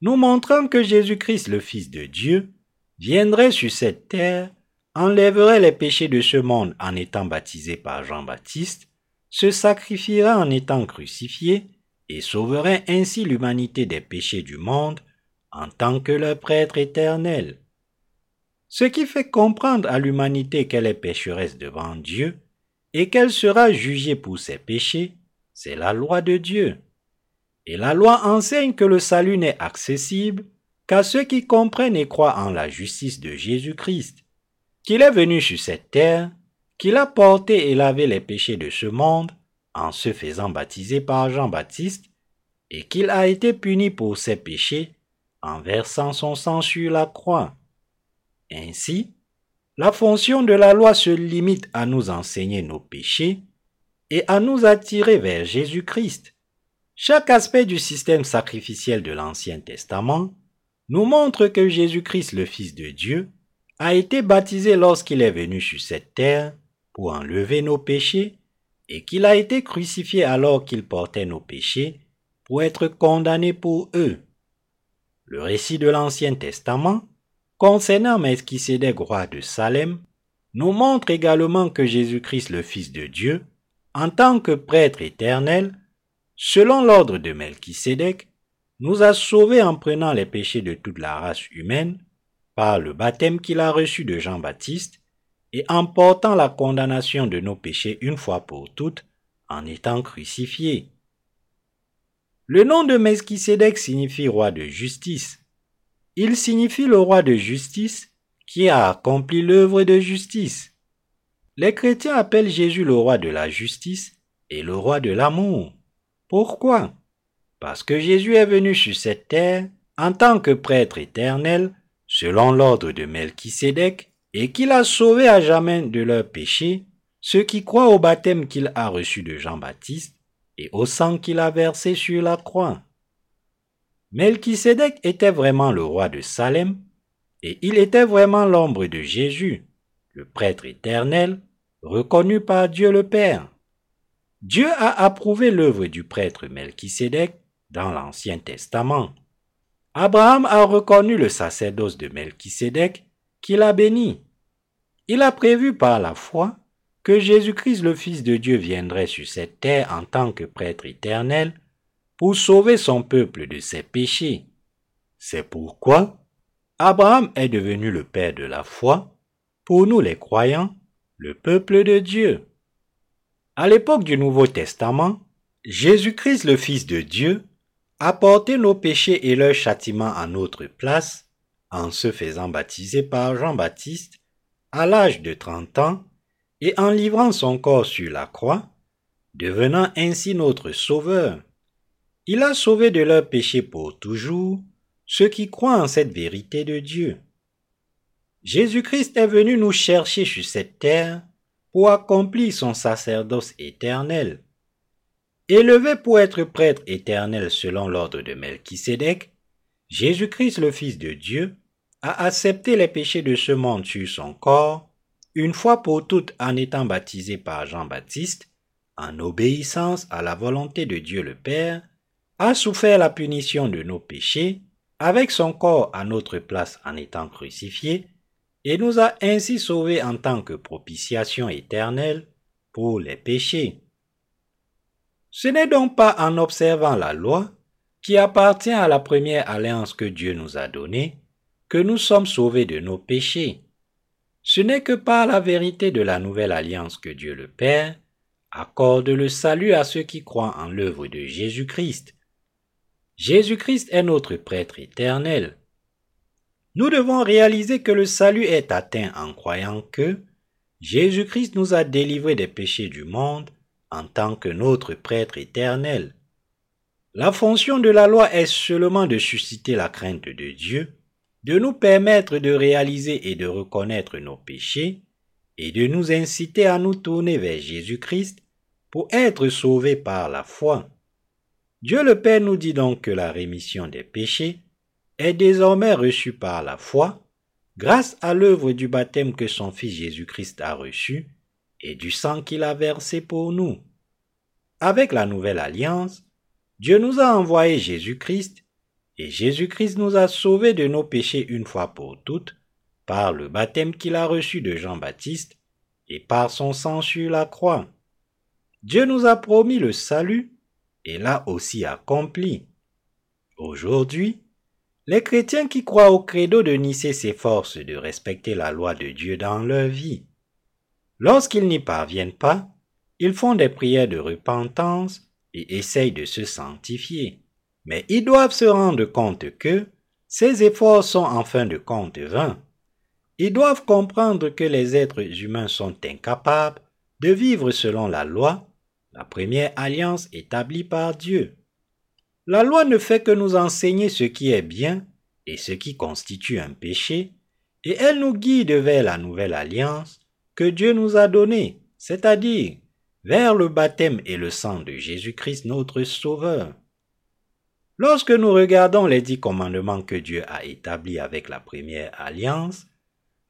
nous montrant que Jésus-Christ, le Fils de Dieu, viendrait sur cette terre, enlèverait les péchés de ce monde en étant baptisé par Jean-Baptiste, se sacrifiera en étant crucifié et sauverait ainsi l'humanité des péchés du monde en tant que le prêtre éternel. Ce qui fait comprendre à l'humanité qu'elle est pécheresse devant Dieu et qu'elle sera jugée pour ses péchés, c'est la loi de Dieu. Et la loi enseigne que le salut n'est accessible qu'à ceux qui comprennent et croient en la justice de Jésus-Christ, qu'il est venu sur cette terre, qu'il a porté et lavé les péchés de ce monde en se faisant baptiser par Jean-Baptiste, et qu'il a été puni pour ses péchés en versant son sang sur la croix. Ainsi, la fonction de la loi se limite à nous enseigner nos péchés et à nous attirer vers Jésus-Christ. Chaque aspect du système sacrificiel de l'Ancien Testament nous montre que Jésus-Christ, le Fils de Dieu, a été baptisé lorsqu'il est venu sur cette terre pour enlever nos péchés et qu'il a été crucifié alors qu'il portait nos péchés pour être condamné pour eux. Le récit de l'Ancien Testament concernant Melchisédek roi de Salem nous montre également que Jésus-Christ le Fils de Dieu, en tant que prêtre éternel, selon l'ordre de Melchisédek, nous a sauvés en prenant les péchés de toute la race humaine par le baptême qu'il a reçu de Jean-Baptiste et en portant la condamnation de nos péchés une fois pour toutes en étant crucifié. Le nom de Melchisédek signifie roi de justice. Il signifie le roi de justice qui a accompli l'œuvre de justice. Les chrétiens appellent Jésus le roi de la justice et le roi de l'amour. Pourquoi? Parce que Jésus est venu sur cette terre en tant que prêtre éternel, selon l'ordre de Melchisédek, et qu'il a sauvé à jamais de leurs péchés ceux qui croient au baptême qu'il a reçu de Jean-Baptiste et au sang qu'il a versé sur la croix. Melchisédek était vraiment le roi de Salem, et il était vraiment l'ombre de Jésus, le prêtre éternel, reconnu par Dieu le Père. Dieu a approuvé l'œuvre du prêtre Melchisédek dans l'Ancien Testament. Abraham a reconnu le sacerdoce de Melchisédek qu'il a béni. Il a prévu par la foi que Jésus-Christ le Fils de Dieu viendrait sur cette terre en tant que prêtre éternel pour sauver son peuple de ses péchés. C'est pourquoi Abraham est devenu le Père de la foi, pour nous les croyants, le peuple de Dieu. À l'époque du Nouveau Testament, Jésus-Christ le Fils de Dieu a porté nos péchés et leur châtiment à notre place en se faisant baptiser par Jean-Baptiste à l'âge de 30 ans et en livrant son corps sur la croix, devenant ainsi notre Sauveur. Il a sauvé de leurs péchés pour toujours ceux qui croient en cette vérité de Dieu. Jésus-Christ est venu nous chercher sur cette terre pour accomplir son sacerdoce éternel. Élevé pour être prêtre éternel selon l'ordre de Melchisédek, Jésus-Christ le Fils de Dieu a accepté les péchés de ce monde sur son corps, une fois pour toutes en étant baptisé par Jean-Baptiste, en obéissance à la volonté de Dieu le Père, a souffert la punition de nos péchés, avec son corps à notre place en étant crucifié, et nous a ainsi sauvés en tant que propitiation éternelle pour les péchés. Ce n'est donc pas en observant la loi, qui appartient à la première alliance que Dieu nous a donnée, que nous sommes sauvés de nos péchés. Ce n'est que par la vérité de la nouvelle alliance que Dieu le Père accorde le salut à ceux qui croient en l'œuvre de Jésus-Christ. Jésus-Christ est notre prêtre éternel. Nous devons réaliser que le salut est atteint en croyant que Jésus-Christ nous a délivrés des péchés du monde en tant que notre prêtre éternel. La fonction de la loi est seulement de susciter la crainte de Dieu de nous permettre de réaliser et de reconnaître nos péchés et de nous inciter à nous tourner vers Jésus-Christ pour être sauvés par la foi. Dieu le Père nous dit donc que la rémission des péchés est désormais reçue par la foi grâce à l'œuvre du baptême que son Fils Jésus-Christ a reçu et du sang qu'il a versé pour nous. Avec la nouvelle alliance, Dieu nous a envoyé Jésus-Christ et Jésus-Christ nous a sauvés de nos péchés une fois pour toutes, par le baptême qu'il a reçu de Jean-Baptiste et par son sang sur la croix. Dieu nous a promis le salut et l'a aussi accompli. Aujourd'hui, les chrétiens qui croient au credo de Nicée s'efforcent de respecter la loi de Dieu dans leur vie. Lorsqu'ils n'y parviennent pas, ils font des prières de repentance et essayent de se sanctifier. Mais ils doivent se rendre compte que ces efforts sont en fin de compte vains. Ils doivent comprendre que les êtres humains sont incapables de vivre selon la loi, la première alliance établie par Dieu. La loi ne fait que nous enseigner ce qui est bien et ce qui constitue un péché, et elle nous guide vers la nouvelle alliance que Dieu nous a donnée, c'est-à-dire vers le baptême et le sang de Jésus-Christ notre Sauveur. Lorsque nous regardons les dix commandements que Dieu a établis avec la première alliance,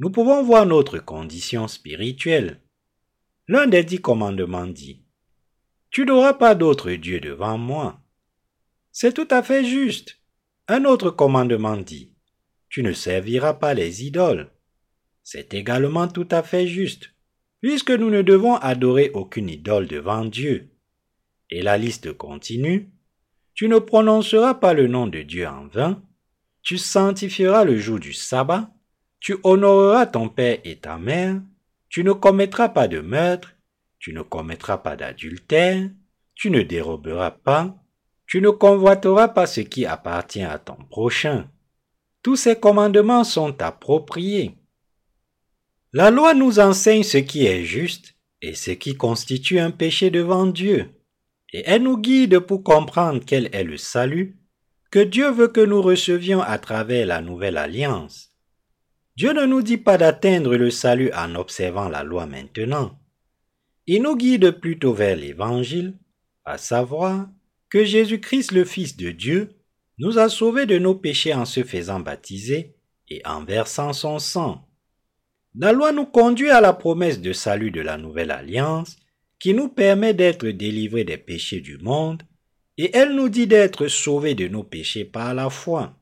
nous pouvons voir notre condition spirituelle. L'un des dix commandements dit Tu n'auras pas d'autre Dieu devant moi. C'est tout à fait juste. Un autre commandement dit Tu ne serviras pas les idoles. C'est également tout à fait juste, puisque nous ne devons adorer aucune idole devant Dieu. Et la liste continue tu ne prononceras pas le nom de Dieu en vain, tu sanctifieras le jour du sabbat, tu honoreras ton père et ta mère, tu ne commettras pas de meurtre, tu ne commettras pas d'adultère, tu ne déroberas pas, tu ne convoiteras pas ce qui appartient à ton prochain. Tous ces commandements sont appropriés. La loi nous enseigne ce qui est juste et ce qui constitue un péché devant Dieu et elle nous guide pour comprendre quel est le salut que Dieu veut que nous recevions à travers la nouvelle alliance. Dieu ne nous dit pas d'atteindre le salut en observant la loi maintenant. Il nous guide plutôt vers l'Évangile, à savoir que Jésus-Christ le Fils de Dieu nous a sauvés de nos péchés en se faisant baptiser et en versant son sang. La loi nous conduit à la promesse de salut de la nouvelle alliance qui nous permet d'être délivrés des péchés du monde, et elle nous dit d'être sauvés de nos péchés par la foi.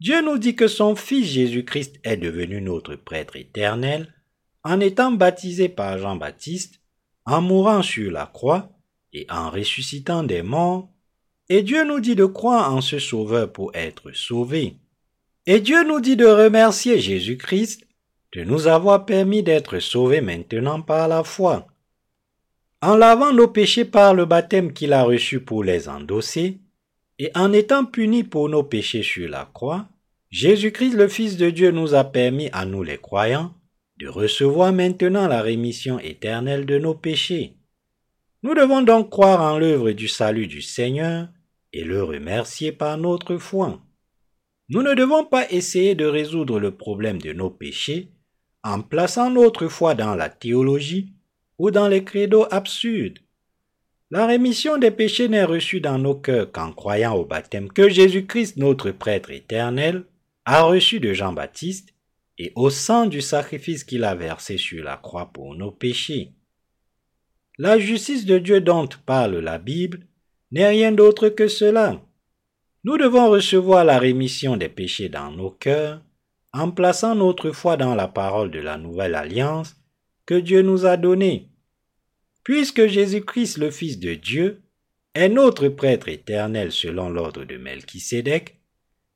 Dieu nous dit que son Fils Jésus-Christ est devenu notre prêtre éternel en étant baptisé par Jean-Baptiste, en mourant sur la croix et en ressuscitant des morts, et Dieu nous dit de croire en ce Sauveur pour être sauvés. Et Dieu nous dit de remercier Jésus-Christ de nous avoir permis d'être sauvés maintenant par la foi. En lavant nos péchés par le baptême qu'il a reçu pour les endosser, et en étant puni pour nos péchés sur la croix, Jésus-Christ le Fils de Dieu nous a permis à nous les croyants de recevoir maintenant la rémission éternelle de nos péchés. Nous devons donc croire en l'œuvre du salut du Seigneur et le remercier par notre foi. Nous ne devons pas essayer de résoudre le problème de nos péchés en plaçant notre foi dans la théologie ou dans les credos absurdes. La rémission des péchés n'est reçue dans nos cœurs qu'en croyant au baptême que Jésus-Christ, notre prêtre éternel, a reçu de Jean-Baptiste et au sang du sacrifice qu'il a versé sur la croix pour nos péchés. La justice de Dieu dont parle la Bible n'est rien d'autre que cela. Nous devons recevoir la rémission des péchés dans nos cœurs en plaçant notre foi dans la parole de la nouvelle alliance que Dieu nous a donné. Puisque Jésus-Christ, le Fils de Dieu, est notre prêtre éternel selon l'ordre de Melchisédek,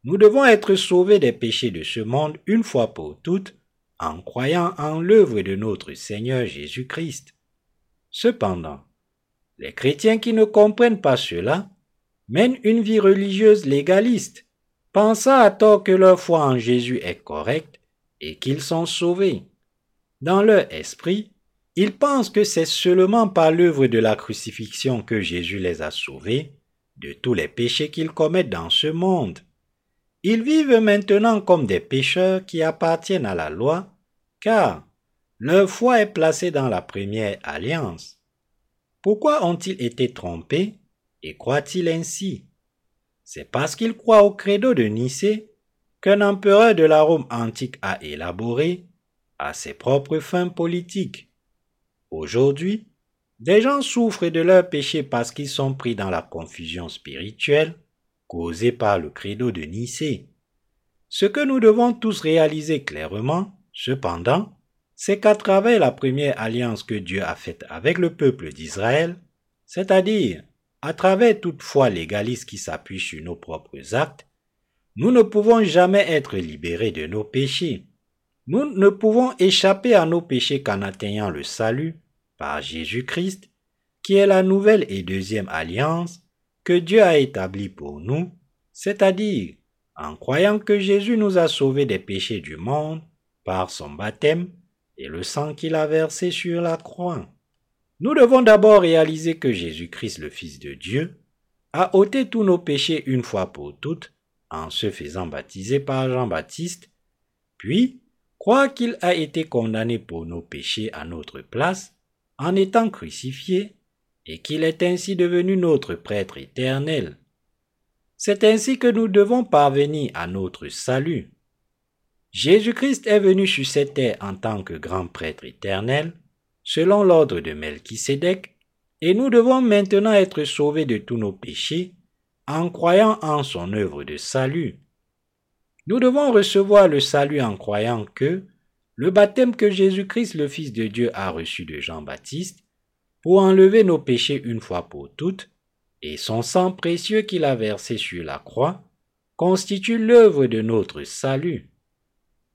nous devons être sauvés des péchés de ce monde une fois pour toutes en croyant en l'œuvre de notre Seigneur Jésus-Christ. Cependant, les chrétiens qui ne comprennent pas cela mènent une vie religieuse légaliste, pensant à tort que leur foi en Jésus est correcte et qu'ils sont sauvés. Dans leur esprit, ils pensent que c'est seulement par l'œuvre de la crucifixion que Jésus les a sauvés de tous les péchés qu'ils commettent dans ce monde. Ils vivent maintenant comme des pécheurs qui appartiennent à la loi, car leur foi est placée dans la première alliance. Pourquoi ont-ils été trompés et croient-ils ainsi? C'est parce qu'ils croient au credo de Nicée qu'un empereur de la Rome antique a élaboré à ses propres fins politiques. Aujourd'hui, des gens souffrent de leurs péchés parce qu'ils sont pris dans la confusion spirituelle causée par le credo de Nicée. Ce que nous devons tous réaliser clairement, cependant, c'est qu'à travers la première alliance que Dieu a faite avec le peuple d'Israël, c'est-à-dire à travers toute foi légaliste qui s'appuie sur nos propres actes, nous ne pouvons jamais être libérés de nos péchés. Nous ne pouvons échapper à nos péchés qu'en atteignant le salut par Jésus-Christ, qui est la nouvelle et deuxième alliance que Dieu a établie pour nous, c'est-à-dire en croyant que Jésus nous a sauvés des péchés du monde par son baptême et le sang qu'il a versé sur la croix. Nous devons d'abord réaliser que Jésus-Christ, le Fils de Dieu, a ôté tous nos péchés une fois pour toutes en se faisant baptiser par Jean-Baptiste, puis croire qu'il a été condamné pour nos péchés à notre place en étant crucifié et qu'il est ainsi devenu notre prêtre éternel. C'est ainsi que nous devons parvenir à notre salut. Jésus-Christ est venu sur cette terre en tant que grand prêtre éternel, selon l'ordre de Melchisédek, et nous devons maintenant être sauvés de tous nos péchés en croyant en son œuvre de salut. Nous devons recevoir le salut en croyant que le baptême que Jésus-Christ, le Fils de Dieu, a reçu de Jean-Baptiste pour enlever nos péchés une fois pour toutes, et son sang précieux qu'il a versé sur la croix, constitue l'œuvre de notre salut.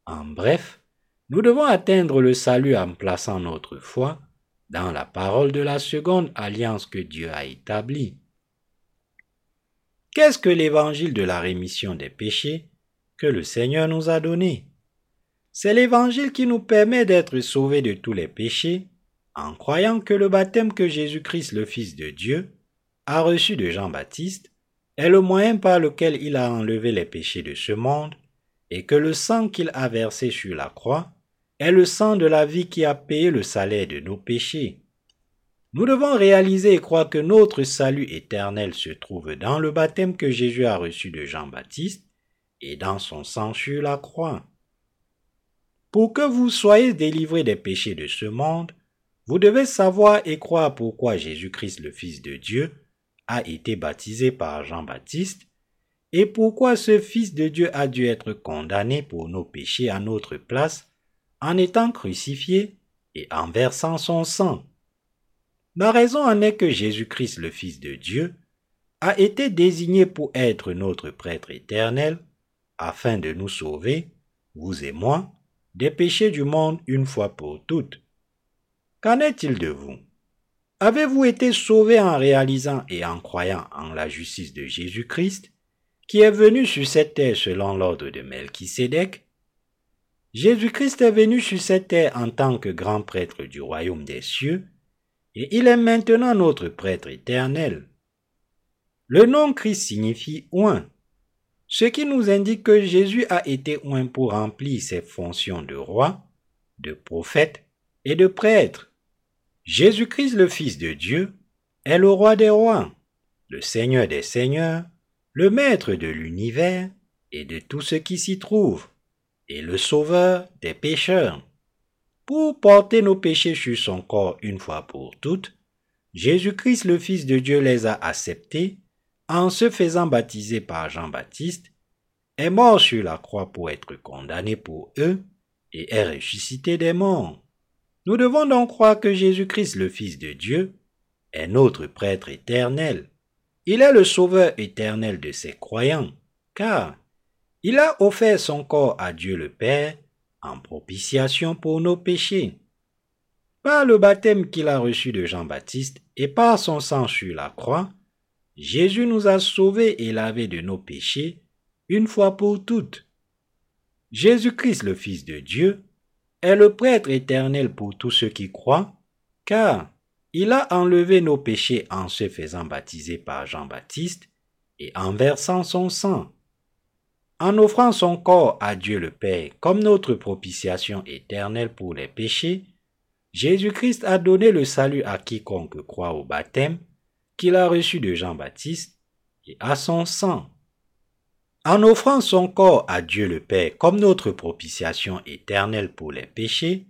En bref, nous devons atteindre le salut en plaçant notre foi dans la parole de la seconde alliance que Dieu a établie. Qu'est-ce que l'évangile de la rémission des péchés que le Seigneur nous a donné? C'est l'évangile qui nous permet d'être sauvés de tous les péchés en croyant que le baptême que Jésus-Christ, le Fils de Dieu, a reçu de Jean-Baptiste est le moyen par lequel il a enlevé les péchés de ce monde et que le sang qu'il a versé sur la croix est le sang de la vie qui a payé le salaire de nos péchés. Nous devons réaliser et croire que notre salut éternel se trouve dans le baptême que Jésus a reçu de Jean-Baptiste et dans son sang sur la croix. Pour que vous soyez délivrés des péchés de ce monde, vous devez savoir et croire pourquoi Jésus-Christ le Fils de Dieu a été baptisé par Jean-Baptiste et pourquoi ce Fils de Dieu a dû être condamné pour nos péchés à notre place en étant crucifié et en versant son sang? La raison en est que Jésus-Christ le Fils de Dieu a été désigné pour être notre prêtre éternel afin de nous sauver, vous et moi, des péchés du monde une fois pour toutes. Qu'en est-il de vous? Avez-vous été sauvés en réalisant et en croyant en la justice de Jésus-Christ, qui est venu sur cette terre selon l'ordre de Melchisédek Jésus-Christ est venu sur cette terre en tant que grand prêtre du royaume des cieux, et il est maintenant notre prêtre éternel. Le nom Christ signifie oint, ce qui nous indique que Jésus a été oint pour remplir ses fonctions de roi, de prophète et de prêtre. Jésus-Christ, le Fils de Dieu, est le roi des rois, le Seigneur des seigneurs, le Maître de l'univers et de tout ce qui s'y trouve, et le Sauveur des pécheurs. Pour porter nos péchés sur son corps une fois pour toutes, Jésus-Christ, le Fils de Dieu, les a acceptés en se faisant baptiser par Jean-Baptiste, est mort sur la croix pour être condamné pour eux et est ressuscité des morts. Nous devons donc croire que Jésus-Christ, le Fils de Dieu, est notre prêtre éternel. Il est le sauveur éternel de ses croyants, car il a offert son corps à Dieu le Père en propitiation pour nos péchés. Par le baptême qu'il a reçu de Jean-Baptiste et par son sang sur la croix, Jésus nous a sauvés et lavés de nos péchés une fois pour toutes. Jésus-Christ, le Fils de Dieu, est le prêtre éternel pour tous ceux qui croient, car il a enlevé nos péchés en se faisant baptiser par Jean-Baptiste et en versant son sang. En offrant son corps à Dieu le Père comme notre propitiation éternelle pour les péchés, Jésus-Christ a donné le salut à quiconque croit au baptême qu'il a reçu de Jean-Baptiste et à son sang. En offrant son corps à Dieu le Père comme notre propitiation éternelle pour les péchés,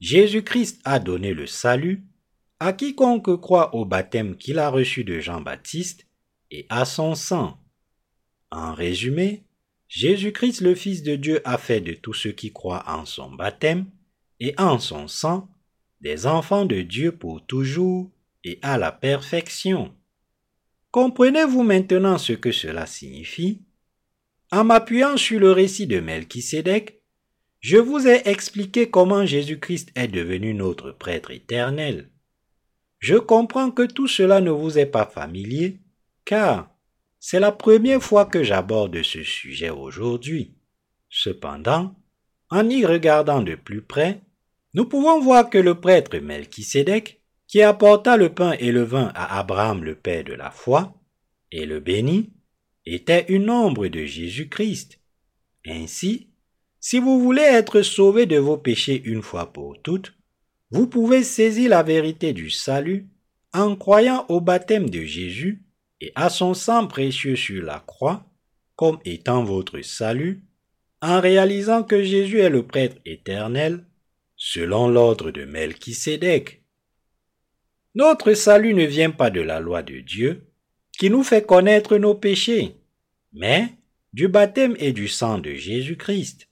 Jésus-Christ a donné le salut à quiconque croit au baptême qu'il a reçu de Jean-Baptiste et à son sang. En résumé, Jésus-Christ le Fils de Dieu a fait de tous ceux qui croient en son baptême et en son sang des enfants de Dieu pour toujours et à la perfection. Comprenez-vous maintenant ce que cela signifie? En m'appuyant sur le récit de Melchisédek, je vous ai expliqué comment Jésus-Christ est devenu notre prêtre éternel. Je comprends que tout cela ne vous est pas familier, car c'est la première fois que j'aborde ce sujet aujourd'hui. Cependant, en y regardant de plus près, nous pouvons voir que le prêtre Melchisédek, qui apporta le pain et le vin à Abraham le père de la foi, et le bénit, était une ombre de Jésus-Christ. Ainsi, Si vous voulez être sauvé de vos péchés une fois pour toutes, vous pouvez saisir la vérité du salut en croyant au baptême de Jésus et à son sang précieux sur la croix comme étant votre salut, en réalisant que Jésus est le prêtre éternel selon l'ordre de Melchisédek. Notre salut ne vient pas de la loi de Dieu, qui nous fait connaître nos péchés, mais du baptême et du sang de Jésus-Christ.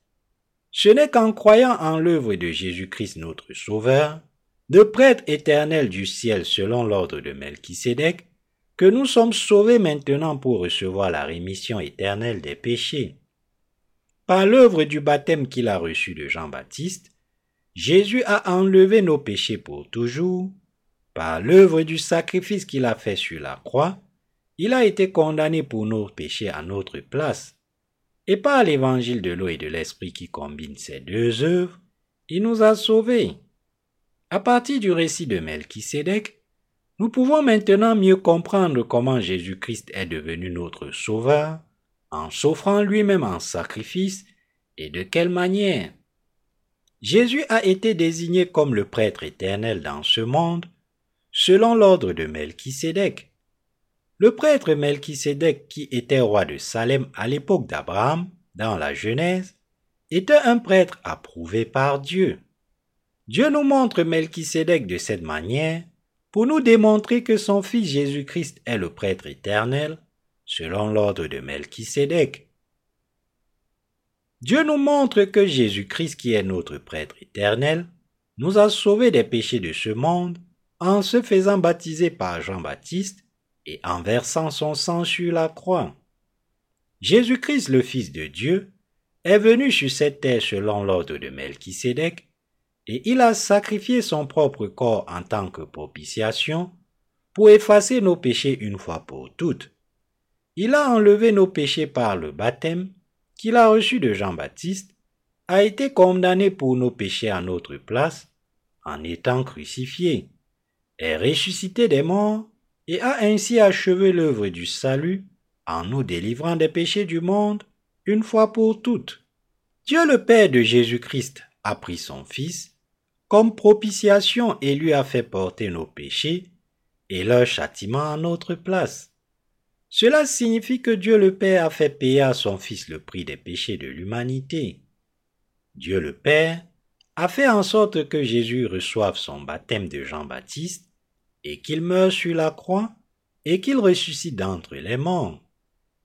Ce n'est qu'en croyant en l'œuvre de Jésus-Christ notre Sauveur, de prêtre éternel du ciel selon l'ordre de Melchisédek, que nous sommes sauvés maintenant pour recevoir la rémission éternelle des péchés. Par l'œuvre du baptême qu'il a reçu de Jean-Baptiste, Jésus a enlevé nos péchés pour toujours. Par l'œuvre du sacrifice qu'il a fait sur la croix, il a été condamné pour nos péchés à notre place. Et par l'évangile de l'eau et de l'esprit qui combine ces deux œuvres, il nous a sauvés. À partir du récit de Melchisédek, nous pouvons maintenant mieux comprendre comment Jésus-Christ est devenu notre sauveur en s'offrant lui-même en sacrifice et de quelle manière. Jésus a été désigné comme le prêtre éternel dans ce monde, selon l'ordre de Melchisédek. Le prêtre Melchisédek, qui était roi de Salem à l'époque d'Abraham, dans la Genèse, était un prêtre approuvé par Dieu. Dieu nous montre Melchisédek de cette manière pour nous démontrer que son Fils Jésus-Christ est le prêtre éternel, selon l'ordre de Melchisédek. Dieu nous montre que Jésus-Christ, qui est notre prêtre éternel, nous a sauvés des péchés de ce monde en se faisant baptiser par Jean-Baptiste et en versant son sang sur la croix. Jésus-Christ, le Fils de Dieu, est venu sur cette terre selon l'ordre de Melchisédek, et il a sacrifié son propre corps en tant que propitiation pour effacer nos péchés une fois pour toutes. Il a enlevé nos péchés par le baptême qu'il a reçu de Jean-Baptiste, a été condamné pour nos péchés à notre place, en étant crucifié, est ressuscité des morts et a ainsi achevé l'œuvre du salut en nous délivrant des péchés du monde une fois pour toutes. Dieu le Père de Jésus-Christ a pris son Fils comme propitiation et lui a fait porter nos péchés et leur châtiment à notre place. Cela signifie que Dieu le Père a fait payer à son Fils le prix des péchés de l'humanité. Dieu le Père a fait en sorte que Jésus reçoive son baptême de Jean-Baptiste et qu'il meure sur la croix et qu'il ressuscite d'entre les morts.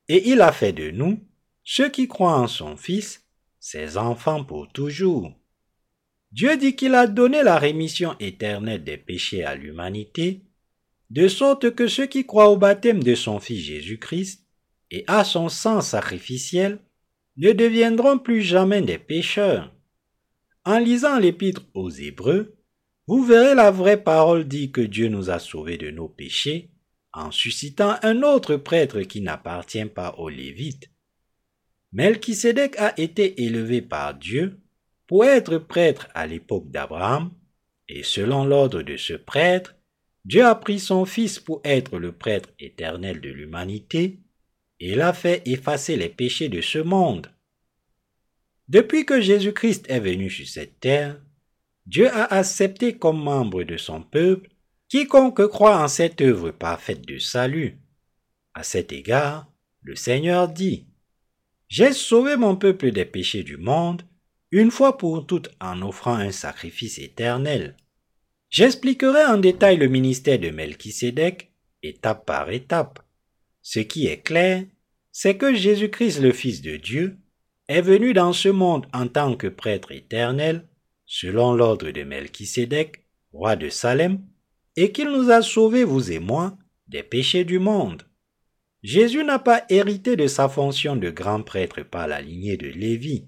Et il a fait de nous, ceux qui croient en son Fils, ses enfants pour toujours. Dieu dit qu'il a donné la rémission éternelle des péchés à l'humanité de sorte que ceux qui croient au baptême de son Fils Jésus-Christ et à son sang sacrificiel ne deviendront plus jamais des pécheurs. En lisant l'épître aux Hébreux, vous verrez la vraie parole dit que Dieu nous a sauvés de nos péchés en suscitant un autre prêtre qui n'appartient pas aux Lévites. Melchisédek a été élevé par Dieu pour être prêtre à l'époque d'Abraham, et selon l'ordre de ce prêtre, Dieu a pris son Fils pour être le prêtre éternel de l'humanité et l'a fait effacer les péchés de ce monde. Depuis que Jésus-Christ est venu sur cette terre, Dieu a accepté comme membre de son peuple quiconque croit en cette œuvre parfaite de salut. À cet égard, le Seigneur dit, J'ai sauvé mon peuple des péchés du monde, une fois pour toutes en offrant un sacrifice éternel. J'expliquerai en détail le ministère de Melchisédek, étape par étape. Ce qui est clair, c'est que Jésus-Christ, le Fils de Dieu, est venu dans ce monde en tant que prêtre éternel, selon l'ordre de Melchisédek, roi de Salem, et qu'il nous a sauvés, vous et moi, des péchés du monde. Jésus n'a pas hérité de sa fonction de grand prêtre par la lignée de Lévi.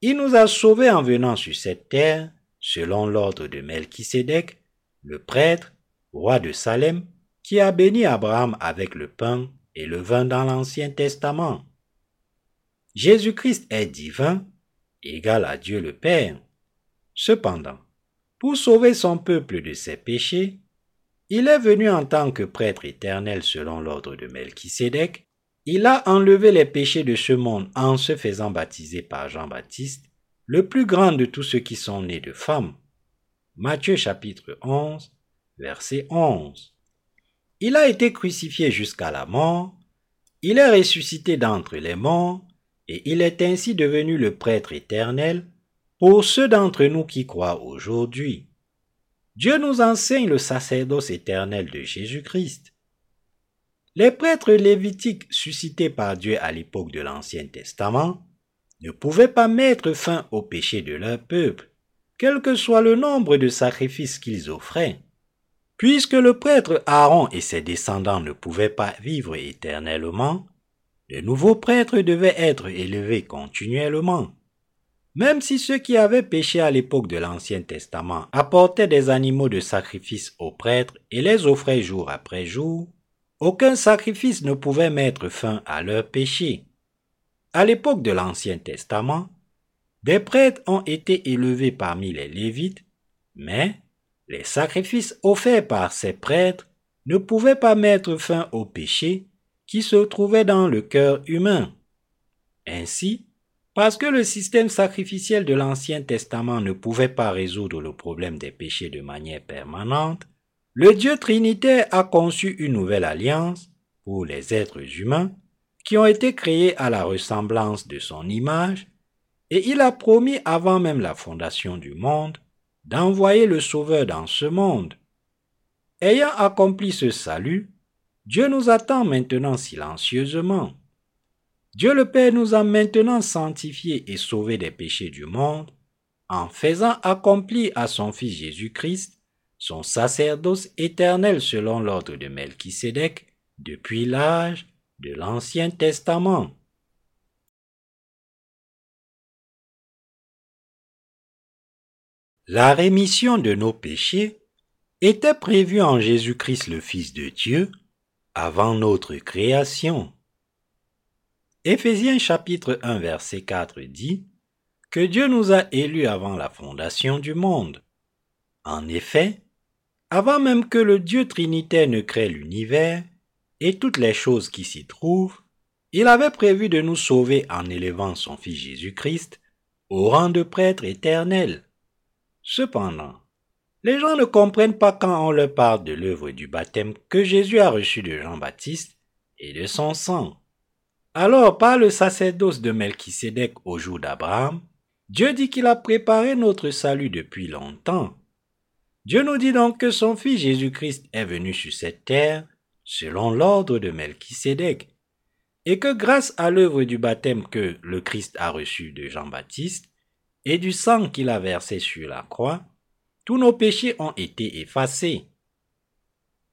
Il nous a sauvés en venant sur cette terre selon l'ordre de Melchisédek, le prêtre, roi de Salem, qui a béni Abraham avec le pain et le vin dans l'Ancien Testament. Jésus-Christ est divin, égal à Dieu le Père. Cependant, pour sauver son peuple de ses péchés, il est venu en tant que prêtre éternel selon l'ordre de Melchisédek, il a enlevé les péchés de ce monde en se faisant baptiser par Jean-Baptiste, le plus grand de tous ceux qui sont nés de femmes. Matthieu chapitre 11, verset 11. Il a été crucifié jusqu'à la mort, il est ressuscité d'entre les morts, et il est ainsi devenu le prêtre éternel pour ceux d'entre nous qui croient aujourd'hui. Dieu nous enseigne le sacerdoce éternel de Jésus-Christ. Les prêtres lévitiques suscités par Dieu à l'époque de l'Ancien Testament ne pouvaient pas mettre fin au péché de leur peuple, quel que soit le nombre de sacrifices qu'ils offraient. Puisque le prêtre Aaron et ses descendants ne pouvaient pas vivre éternellement, de nouveaux prêtres devaient être élevés continuellement. Même si ceux qui avaient péché à l'époque de l'Ancien Testament apportaient des animaux de sacrifice aux prêtres et les offraient jour après jour, aucun sacrifice ne pouvait mettre fin à leur péché. À l'époque de l'Ancien Testament, des prêtres ont été élevés parmi les Lévites, mais les sacrifices offerts par ces prêtres ne pouvaient pas mettre fin au péché qui se trouvait dans le cœur humain. Ainsi, parce que le système sacrificiel de l'Ancien Testament ne pouvait pas résoudre le problème des péchés de manière permanente, le Dieu Trinitaire a conçu une nouvelle alliance pour les êtres humains qui ont été créés à la ressemblance de son image, et il a promis avant même la fondation du monde d'envoyer le Sauveur dans ce monde. Ayant accompli ce salut, Dieu nous attend maintenant silencieusement. Dieu le Père nous a maintenant sanctifiés et sauvés des péchés du monde en faisant accomplir à son Fils Jésus-Christ son sacerdoce éternel selon l'ordre de Melchisédek depuis l'âge de l'Ancien Testament. La rémission de nos péchés était prévue en Jésus-Christ le Fils de Dieu avant notre création. Éphésiens chapitre 1 verset 4 dit que Dieu nous a élus avant la fondation du monde. En effet, avant même que le Dieu Trinitaire ne crée l'univers et toutes les choses qui s'y trouvent, il avait prévu de nous sauver en élevant son Fils Jésus-Christ au rang de prêtre éternel. Cependant, les gens ne comprennent pas quand on leur parle de l'œuvre du baptême que Jésus a reçu de Jean-Baptiste et de son sang. Alors, par le sacerdoce de Melchisédek au jour d'Abraham, Dieu dit qu'il a préparé notre salut depuis longtemps. Dieu nous dit donc que son Fils Jésus-Christ est venu sur cette terre selon l'ordre de Melchisédek, et que grâce à l'œuvre du baptême que le Christ a reçu de Jean-Baptiste et du sang qu'il a versé sur la croix, tous nos péchés ont été effacés.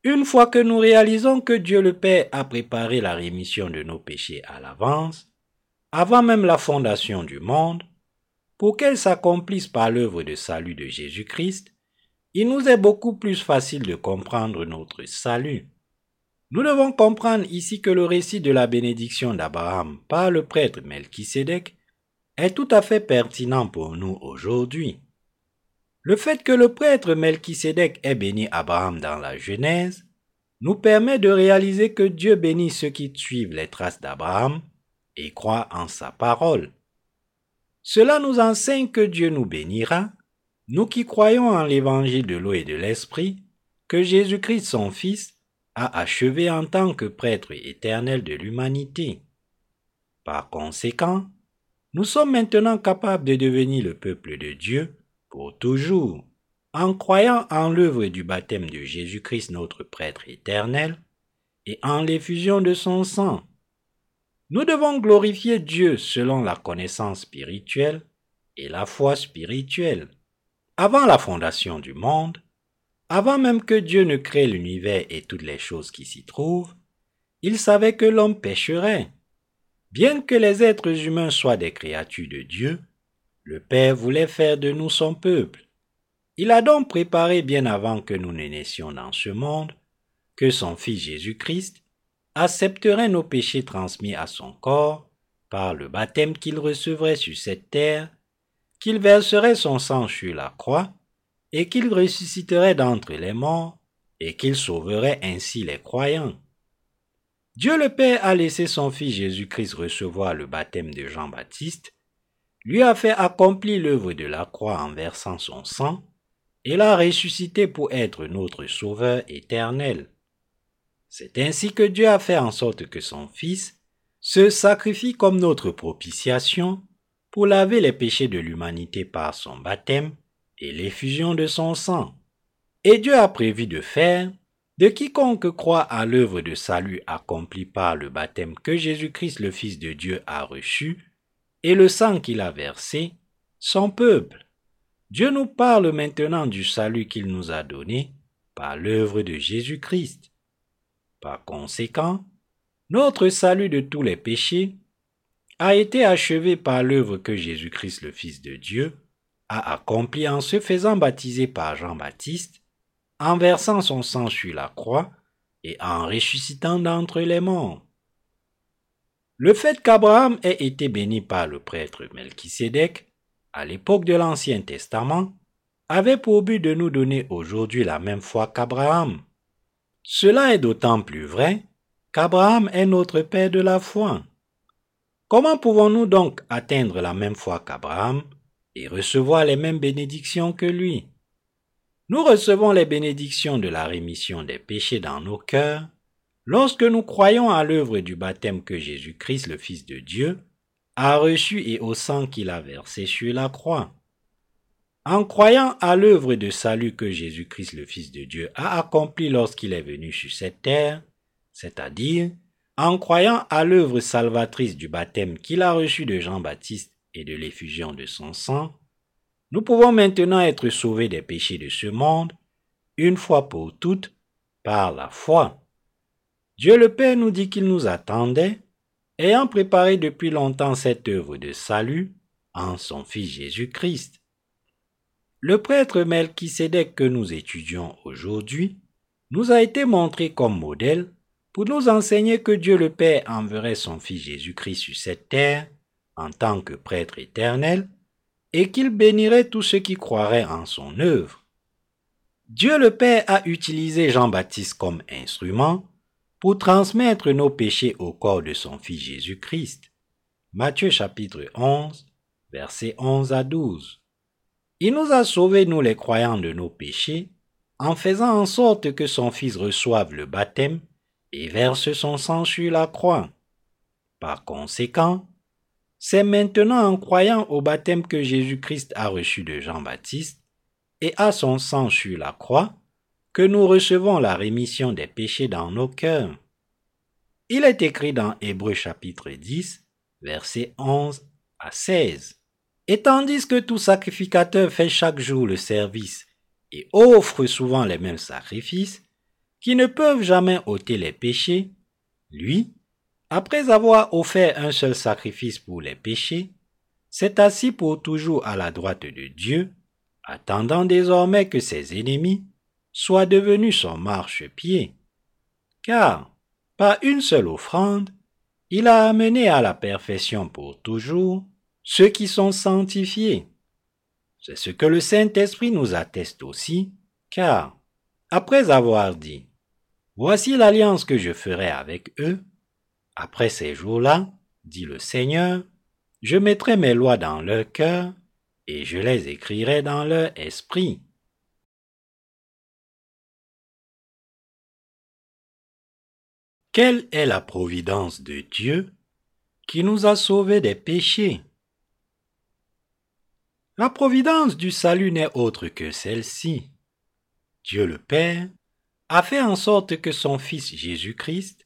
Une fois que nous réalisons que Dieu le Père a préparé la rémission de nos péchés à l'avance, avant même la fondation du monde, pour qu'elle s'accomplisse par l'œuvre de salut de Jésus-Christ, il nous est beaucoup plus facile de comprendre notre salut. Nous devons comprendre ici que le récit de la bénédiction d'Abraham par le prêtre Melchisédek est tout à fait pertinent pour nous aujourd'hui. Le fait que le prêtre Melchisédek ait béni Abraham dans la Genèse nous permet de réaliser que Dieu bénit ceux qui suivent les traces d'Abraham et croient en sa parole. Cela nous enseigne que Dieu nous bénira, nous qui croyons en l'évangile de l'eau et de l'esprit, que Jésus-Christ son Fils a achevé en tant que prêtre éternel de l'humanité. Par conséquent, nous sommes maintenant capables de devenir le peuple de Dieu pour toujours, en croyant en l'œuvre du baptême de Jésus-Christ notre prêtre éternel et en l'effusion de son sang. Nous devons glorifier Dieu selon la connaissance spirituelle et la foi spirituelle. Avant la fondation du monde, avant même que Dieu ne crée l'univers et toutes les choses qui s'y trouvent, il savait que l'homme pécherait. Bien que les êtres humains soient des créatures de Dieu, le Père voulait faire de nous son peuple. Il a donc préparé bien avant que nous ne naissions dans ce monde que son Fils Jésus-Christ accepterait nos péchés transmis à son corps par le baptême qu'il recevrait sur cette terre, qu'il verserait son sang sur la croix, et qu'il ressusciterait d'entre les morts, et qu'il sauverait ainsi les croyants. Dieu le Père a laissé son Fils Jésus-Christ recevoir le baptême de Jean-Baptiste, lui a fait accomplir l'œuvre de la croix en versant son sang, et l'a ressuscité pour être notre Sauveur éternel. C'est ainsi que Dieu a fait en sorte que son Fils se sacrifie comme notre propitiation pour laver les péchés de l'humanité par son baptême et l'effusion de son sang. Et Dieu a prévu de faire de quiconque croit à l'œuvre de salut accomplie par le baptême que Jésus-Christ le Fils de Dieu a reçu et le sang qu'il a versé, son peuple. Dieu nous parle maintenant du salut qu'il nous a donné par l'œuvre de Jésus-Christ. Par conséquent, notre salut de tous les péchés a été achevé par l'œuvre que Jésus-Christ le Fils de Dieu a accomplie en se faisant baptiser par Jean-Baptiste, en versant son sang sur la croix et en ressuscitant d'entre les morts. Le fait qu'Abraham ait été béni par le prêtre Melchisédek à l'époque de l'Ancien Testament avait pour but de nous donner aujourd'hui la même foi qu'Abraham. Cela est d'autant plus vrai qu'Abraham est notre Père de la foi. Comment pouvons-nous donc atteindre la même foi qu'Abraham et recevoir les mêmes bénédictions que lui? Nous recevons les bénédictions de la rémission des péchés dans nos cœurs lorsque nous croyons à l'œuvre du baptême que Jésus-Christ, le Fils de Dieu, a reçu et au sang qu'il a versé sur la croix. En croyant à l'œuvre de salut que Jésus-Christ le Fils de Dieu a accompli lorsqu'il est venu sur cette terre, c'est-à-dire en croyant à l'œuvre salvatrice du baptême qu'il a reçu de Jean-Baptiste et de l'effusion de son sang, nous pouvons maintenant être sauvés des péchés de ce monde, une fois pour toutes, par la foi. Dieu le Père nous dit qu'il nous attendait ayant préparé depuis longtemps cette œuvre de salut en son Fils Jésus-Christ. Le prêtre Melchisédek que nous étudions aujourd'hui nous a été montré comme modèle pour nous enseigner que Dieu le Père enverrait son Fils Jésus-Christ sur cette terre en tant que prêtre éternel et qu'il bénirait tous ceux qui croiraient en son œuvre. Dieu le Père a utilisé Jean-Baptiste comme instrument pour transmettre nos péchés au corps de son Fils Jésus-Christ. Matthieu chapitre 11, versets 11 à 12. Il nous a sauvés, nous les croyants, de nos péchés, en faisant en sorte que son Fils reçoive le baptême et verse son sang sur la croix. Par conséquent, c'est maintenant en croyant au baptême que Jésus-Christ a reçu de Jean-Baptiste et à son sang sur la croix nous recevons la rémission des péchés dans nos cœurs. Il est écrit dans Hébreu chapitre 10, versets 11 à 16. Et tandis que tout sacrificateur fait chaque jour le service et offre souvent les mêmes sacrifices, qui ne peuvent jamais ôter les péchés, lui, après avoir offert un seul sacrifice pour les péchés, s'est assis pour toujours à la droite de Dieu, attendant désormais que ses ennemis soit devenu son marchepied, car, par une seule offrande, il a amené à la perfection pour toujours ceux qui sont sanctifiés. C'est ce que le Saint-Esprit nous atteste aussi, car, après avoir dit, Voici l'alliance que je ferai avec eux, après ces jours-là, dit le Seigneur, je mettrai mes lois dans leur cœur, et je les écrirai dans leur esprit. Quelle est la providence de Dieu qui nous a sauvés des péchés? La providence du salut n'est autre que celle-ci. Dieu le Père a fait en sorte que son Fils Jésus-Christ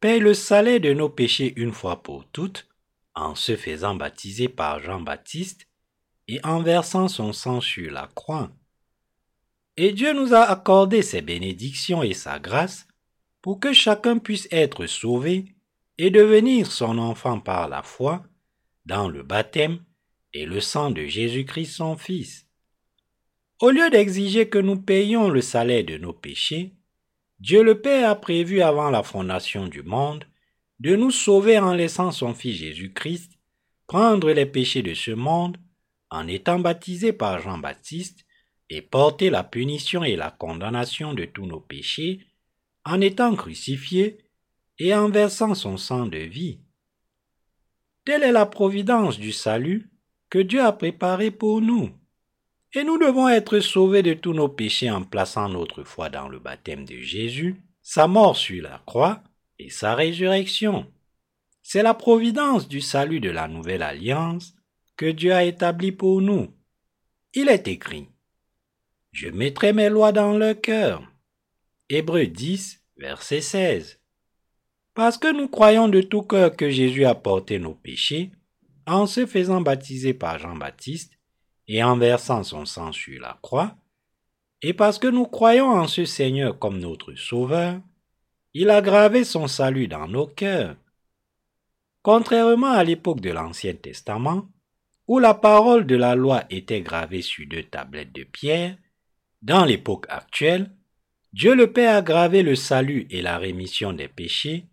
paie le salaire de nos péchés une fois pour toutes en se faisant baptiser par Jean-Baptiste et en versant son sang sur la croix. Et Dieu nous a accordé ses bénédictions et sa grâce pour que chacun puisse être sauvé et devenir son enfant par la foi dans le baptême et le sang de Jésus-Christ son Fils. Au lieu d'exiger que nous payions le salaire de nos péchés, Dieu le Père a prévu avant la fondation du monde de nous sauver en laissant son Fils Jésus-Christ prendre les péchés de ce monde en étant baptisé par Jean-Baptiste et porter la punition et la condamnation de tous nos péchés en étant crucifié et en versant son sang de vie. Telle est la providence du salut que Dieu a préparé pour nous. Et nous devons être sauvés de tous nos péchés en plaçant notre foi dans le baptême de Jésus, sa mort sur la croix et sa résurrection. C'est la providence du salut de la nouvelle alliance que Dieu a établie pour nous. Il est écrit, Je mettrai mes lois dans leur cœur. Hébreux 10, verset 16. Parce que nous croyons de tout cœur que Jésus a porté nos péchés, en se faisant baptiser par Jean-Baptiste et en versant son sang sur la croix, et parce que nous croyons en ce Seigneur comme notre Sauveur, il a gravé son salut dans nos cœurs. Contrairement à l'époque de l'Ancien Testament, où la parole de la loi était gravée sur deux tablettes de pierre, dans l'époque actuelle, Dieu le Père a gravé le salut et la rémission des péchés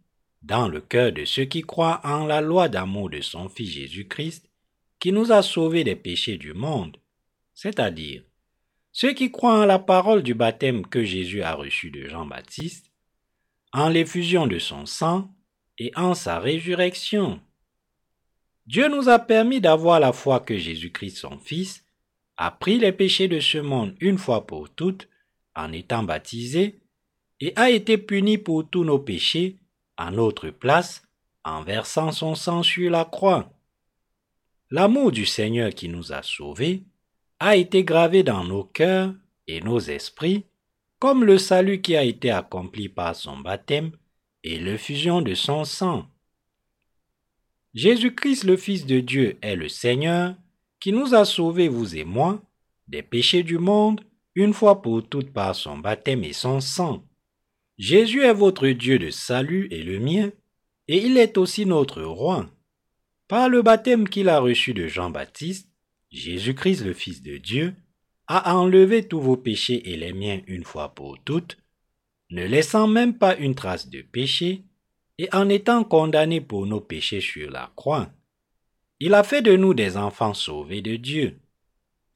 dans le cœur de ceux qui croient en la loi d'amour de son Fils Jésus-Christ, qui nous a sauvés des péchés du monde, c'est-à-dire ceux qui croient en la parole du baptême que Jésus a reçu de Jean-Baptiste, en l'effusion de son sang et en sa résurrection. Dieu nous a permis d'avoir la foi que Jésus-Christ son Fils a pris les péchés de ce monde une fois pour toutes en étant baptisé et a été puni pour tous nos péchés en notre place en versant son sang sur la croix. L'amour du Seigneur qui nous a sauvés a été gravé dans nos cœurs et nos esprits comme le salut qui a été accompli par son baptême et l'effusion de son sang. Jésus-Christ le Fils de Dieu est le Seigneur qui nous a sauvés, vous et moi, des péchés du monde, une fois pour toutes par son baptême et son sang. Jésus est votre Dieu de salut et le mien, et il est aussi notre roi. Par le baptême qu'il a reçu de Jean-Baptiste, Jésus-Christ le Fils de Dieu a enlevé tous vos péchés et les miens une fois pour toutes, ne laissant même pas une trace de péché, et en étant condamné pour nos péchés sur la croix. Il a fait de nous des enfants sauvés de Dieu.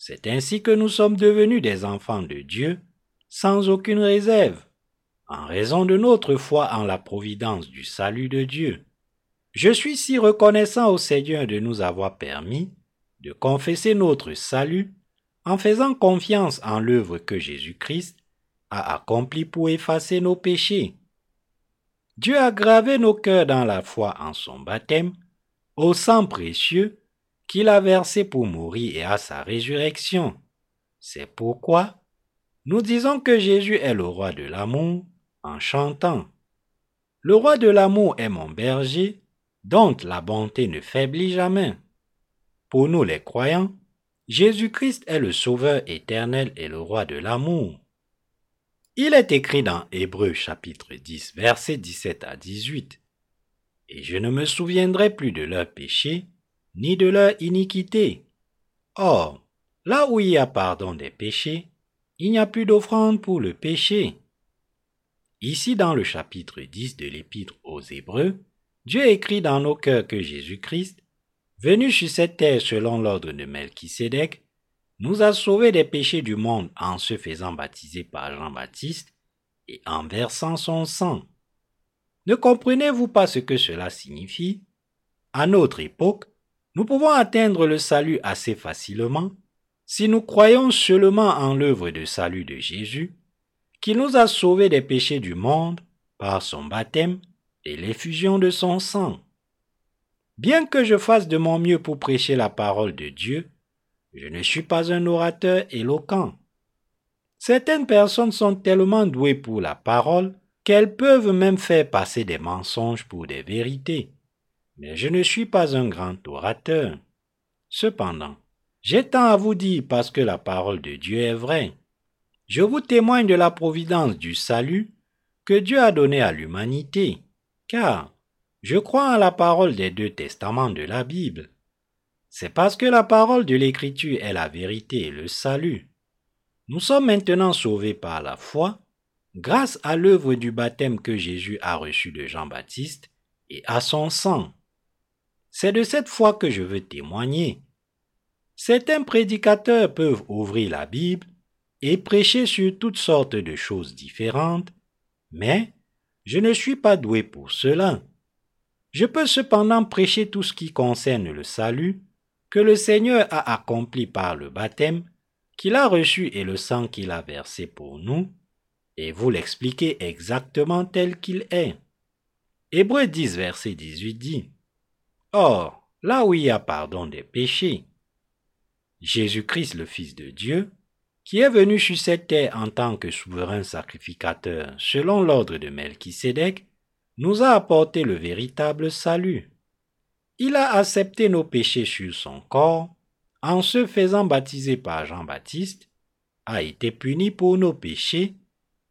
C'est ainsi que nous sommes devenus des enfants de Dieu, sans aucune réserve en raison de notre foi en la providence du salut de Dieu. Je suis si reconnaissant au Seigneur de nous avoir permis de confesser notre salut en faisant confiance en l'œuvre que Jésus-Christ a accomplie pour effacer nos péchés. Dieu a gravé nos cœurs dans la foi en son baptême, au sang précieux qu'il a versé pour mourir et à sa résurrection. C'est pourquoi nous disons que Jésus est le roi de l'amour en chantant. Le roi de l'amour est mon berger, dont la bonté ne faiblit jamais. Pour nous les croyants, Jésus-Christ est le Sauveur éternel et le roi de l'amour. Il est écrit dans Hébreux chapitre 10 versets 17 à 18. Et je ne me souviendrai plus de leurs péchés, ni de leur iniquité. Or, là où il y a pardon des péchés, il n'y a plus d'offrande pour le péché. Ici, dans le chapitre 10 de l'Épître aux Hébreux, Dieu écrit dans nos cœurs que Jésus-Christ, venu sur cette terre selon l'ordre de Melchisédek, nous a sauvés des péchés du monde en se faisant baptiser par Jean-Baptiste et en versant son sang. Ne comprenez-vous pas ce que cela signifie? À notre époque, nous pouvons atteindre le salut assez facilement si nous croyons seulement en l'œuvre de salut de Jésus qui nous a sauvés des péchés du monde par son baptême et l'effusion de son sang. Bien que je fasse de mon mieux pour prêcher la parole de Dieu, je ne suis pas un orateur éloquent. Certaines personnes sont tellement douées pour la parole qu'elles peuvent même faire passer des mensonges pour des vérités. Mais je ne suis pas un grand orateur. Cependant, j'ai tant à vous dire parce que la parole de Dieu est vraie. Je vous témoigne de la providence du salut que Dieu a donné à l'humanité, car je crois en la parole des deux testaments de la Bible. C'est parce que la parole de l'Écriture est la vérité et le salut. Nous sommes maintenant sauvés par la foi, grâce à l'œuvre du baptême que Jésus a reçu de Jean-Baptiste et à son sang. C'est de cette foi que je veux témoigner. Certains prédicateurs peuvent ouvrir la Bible et prêcher sur toutes sortes de choses différentes, mais Je ne suis pas doué pour cela. Je peux cependant prêcher tout ce qui concerne le salut que le Seigneur a accompli par le baptême qu'il a reçu et le sang qu'il a versé pour nous, et vous l'expliquer exactement tel qu'il est. Hébreu 10, verset 18 dit Or, là où il y a pardon des péchés, Jésus-Christ, le Fils de Dieu, qui est venu sur cette terre en tant que souverain sacrificateur selon l'ordre de Melchisédek, nous a apporté le véritable salut. Il a accepté nos péchés sur son corps en se faisant baptiser par Jean-Baptiste, a été puni pour nos péchés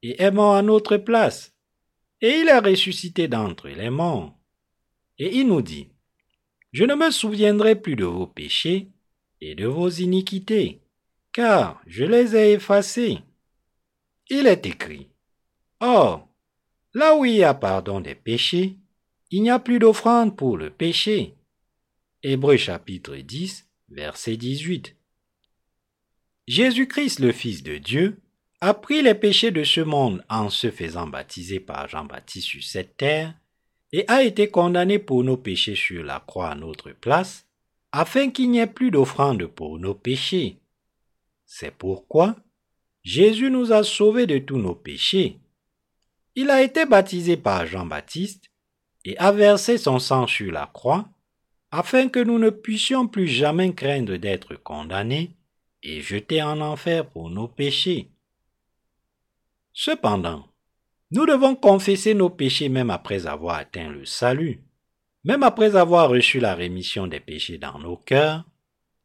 et est mort à notre place. Et il est ressuscité d'entre les morts. Et il nous dit, Je ne me souviendrai plus de vos péchés et de vos iniquités, car je les ai effacés. Il est écrit, Or, là où il y a pardon des péchés, il n'y a plus d'offrande pour le péché. Hébreu chapitre 10, verset 18. Jésus-Christ, le Fils de Dieu, a pris les péchés de ce monde en se faisant baptiser par Jean-Baptiste sur cette terre et a été condamné pour nos péchés sur la croix à notre place, afin qu'il n'y ait plus d'offrande pour nos péchés. C'est pourquoi Jésus nous a sauvés de tous nos péchés. Il a été baptisé par Jean-Baptiste et a versé son sang sur la croix, afin que nous ne puissions plus jamais craindre d'être condamnés et jetés en enfer pour nos péchés. Cependant, nous devons confesser nos péchés même après avoir atteint le salut, même après avoir reçu la rémission des péchés dans nos cœurs,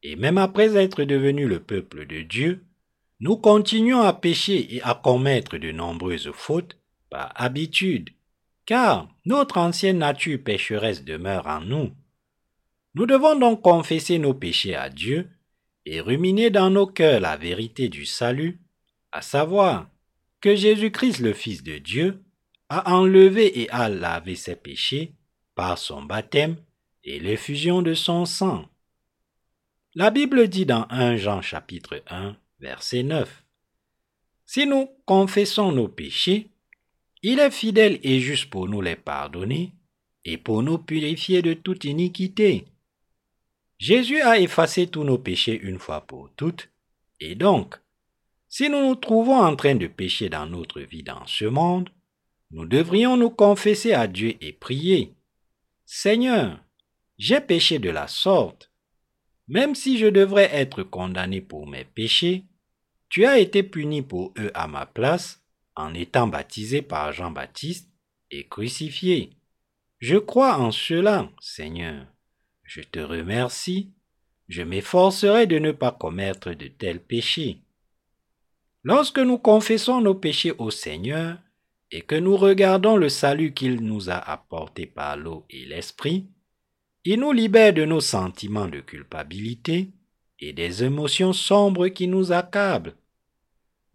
et même après être devenus le peuple de Dieu, nous continuons à pécher et à commettre de nombreuses fautes par habitude, car notre ancienne nature pécheresse demeure en nous. Nous devons donc confesser nos péchés à Dieu et ruminer dans nos cœurs la vérité du salut, à savoir que Jésus-Christ, le Fils de Dieu, a enlevé et a lavé ses péchés par son baptême et l'effusion de son sang. La Bible dit dans 1 Jean chapitre 1, verset 9, Si nous confessons nos péchés, il est fidèle et juste pour nous les pardonner et pour nous purifier de toute iniquité. Jésus a effacé tous nos péchés une fois pour toutes, et donc, si nous nous trouvons en train de pécher dans notre vie dans ce monde, nous devrions nous confesser à Dieu et prier. Seigneur, j'ai péché de la sorte. Même si je devrais être condamné pour mes péchés, tu as été puni pour eux à ma place en étant baptisé par Jean-Baptiste et crucifié. Je crois en cela, Seigneur. Je te remercie. Je m'efforcerai de ne pas commettre de tels péchés. Lorsque nous confessons nos péchés au Seigneur et que nous regardons le salut qu'il nous a apporté par l'eau et l'esprit, il nous libère de nos sentiments de culpabilité et des émotions sombres qui nous accablent.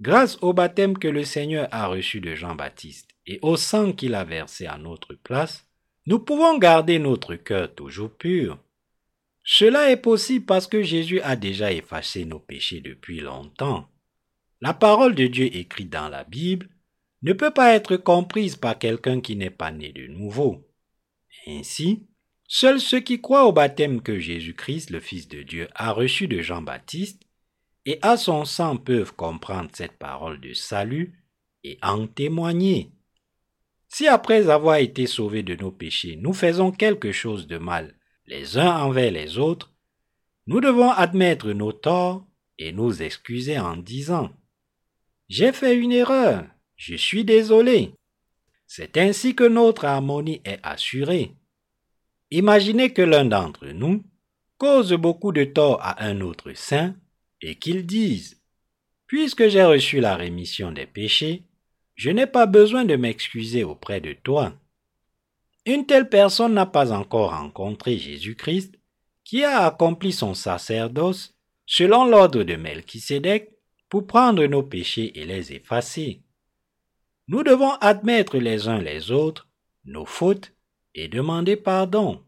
Grâce au baptême que le Seigneur a reçu de Jean-Baptiste et au sang qu'il a versé à notre place, nous pouvons garder notre cœur toujours pur. Cela est possible parce que Jésus a déjà effacé nos péchés depuis longtemps. La parole de Dieu écrite dans la Bible ne peut pas être comprise par quelqu'un qui n'est pas né de nouveau. Ainsi, seuls ceux qui croient au baptême que Jésus-Christ, le Fils de Dieu, a reçu de Jean-Baptiste et à son sang peuvent comprendre cette parole de salut et en témoigner. Si après avoir été sauvés de nos péchés, nous faisons quelque chose de mal les uns envers les autres, nous devons admettre nos torts et nous excuser en disant j'ai fait une erreur. Je suis désolé. C'est ainsi que notre harmonie est assurée. Imaginez que l'un d'entre nous cause beaucoup de tort à un autre saint et qu'il dise Puisque j'ai reçu la rémission des péchés, je n'ai pas besoin de m'excuser auprès de toi. Une telle personne n'a pas encore rencontré Jésus-Christ qui a accompli son sacerdoce selon l'ordre de Melchisédek pour prendre nos péchés et les effacer. Nous devons admettre les uns les autres nos fautes et demander pardon.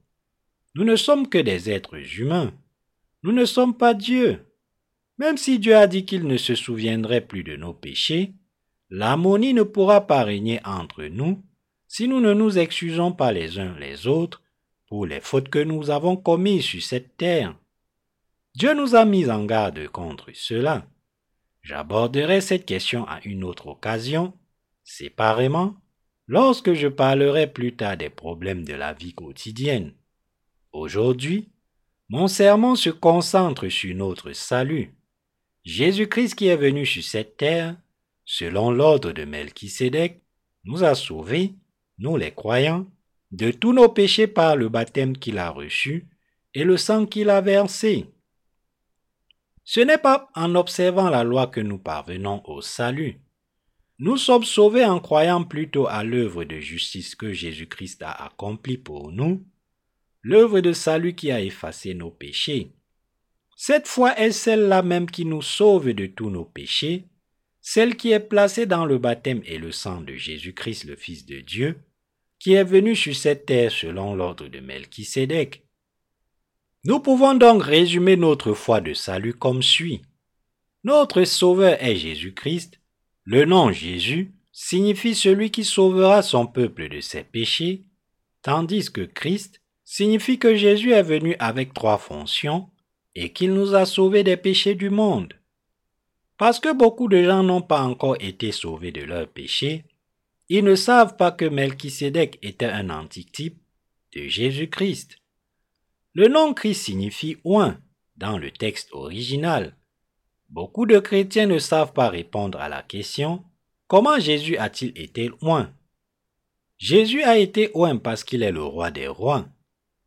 Nous ne sommes que des êtres humains. Nous ne sommes pas Dieu. Même si Dieu a dit qu'il ne se souviendrait plus de nos péchés, l'harmonie ne pourra pas régner entre nous si nous ne nous excusons pas les uns les autres pour les fautes que nous avons commises sur cette terre. Dieu nous a mis en garde contre cela. J'aborderai cette question à une autre occasion, séparément, lorsque je parlerai plus tard des problèmes de la vie quotidienne. Aujourd'hui, mon sermon se concentre sur notre salut. Jésus-Christ qui est venu sur cette terre, selon l'ordre de Melchisédek, nous a sauvés, nous les croyants, de tous nos péchés par le baptême qu'il a reçu et le sang qu'il a versé. Ce n'est pas en observant la loi que nous parvenons au salut. Nous sommes sauvés en croyant plutôt à l'œuvre de justice que Jésus-Christ a accomplie pour nous, l'œuvre de salut qui a effacé nos péchés. Cette foi est celle-là même qui nous sauve de tous nos péchés, celle qui est placée dans le baptême et le sang de Jésus-Christ le Fils de Dieu, qui est venu sur cette terre selon l'ordre de Melchisédek. Nous pouvons donc résumer notre foi de salut comme suit. Notre Sauveur est Jésus-Christ. Le nom Jésus signifie celui qui sauvera son peuple de ses péchés, tandis que Christ signifie que Jésus est venu avec trois fonctions et qu'il nous a sauvés des péchés du monde. Parce que beaucoup de gens n'ont pas encore été sauvés de leurs péchés, ils ne savent pas que Melchisédek était un antitype de Jésus-Christ. Le nom Christ signifie oint dans le texte original. Beaucoup de chrétiens ne savent pas répondre à la question comment Jésus a-t-il été oint? Jésus a été oint parce qu'il est le roi des rois.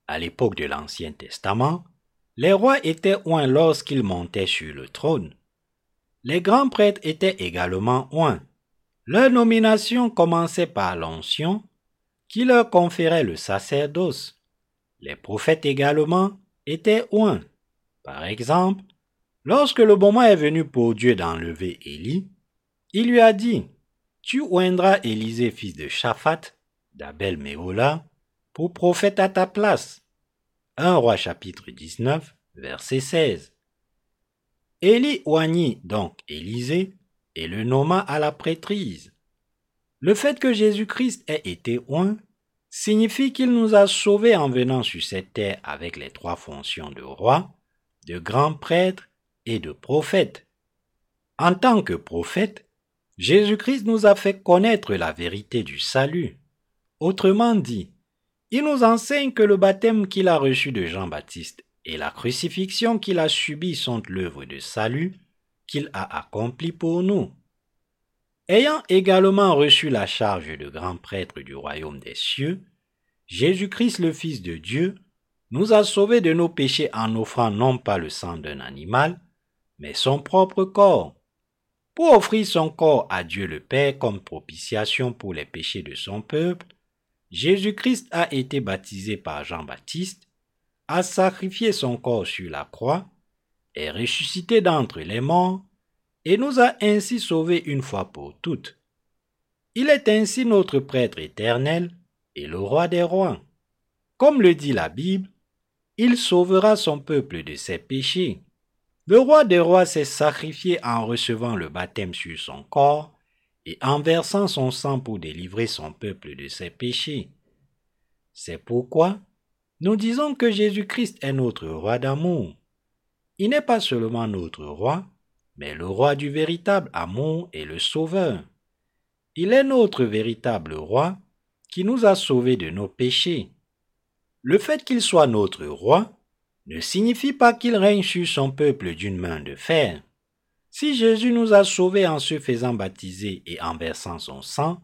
À l'époque de l'Ancien Testament, les rois étaient oints lorsqu'ils montaient sur le trône. Les grands prêtres étaient également oints. Leur nomination commençait par l'onction qui leur conférait le sacerdoce. Les prophètes également étaient oints. Par exemple, lorsque le moment est venu pour Dieu d'enlever Élie, il lui a dit Tu oindras Élisée, fils de Shaphat, d'Abel Méola, pour prophète à ta place. 1 roi chapitre 19, verset 16. Élie oignit donc Élisée et le nomma à la prêtrise. Le fait que Jésus-Christ ait été oint signifie qu'il nous a sauvés en venant sur cette terre avec les trois fonctions de roi, de grand prêtre et de prophète. En tant que prophète, Jésus-Christ nous a fait connaître la vérité du salut. Autrement dit, il nous enseigne que le baptême qu'il a reçu de Jean-Baptiste et la crucifixion qu'il a subie sont l'œuvre de salut qu'il a accomplie pour nous. Ayant également reçu la charge de grand prêtre du royaume des cieux, Jésus-Christ le Fils de Dieu nous a sauvés de nos péchés en offrant non pas le sang d'un animal, mais son propre corps, pour offrir son corps à Dieu le Père comme propitiation pour les péchés de son peuple. Jésus-Christ a été baptisé par Jean-Baptiste, a sacrifié son corps sur la croix, est ressuscité d'entre les morts, et nous a ainsi sauvés une fois pour toutes. Il est ainsi notre prêtre éternel et le roi des rois. Comme le dit la Bible, il sauvera son peuple de ses péchés. Le roi des rois s'est sacrifié en recevant le baptême sur son corps et en versant son sang pour délivrer son peuple de ses péchés. C'est pourquoi nous disons que Jésus-Christ est notre roi d'amour. Il n'est pas seulement notre roi, mais le roi du véritable amour est le Sauveur. Il est notre véritable roi qui nous a sauvés de nos péchés. Le fait qu'il soit notre roi ne signifie pas qu'il règne sur son peuple d'une main de fer. Si Jésus nous a sauvés en se faisant baptiser et en versant son sang,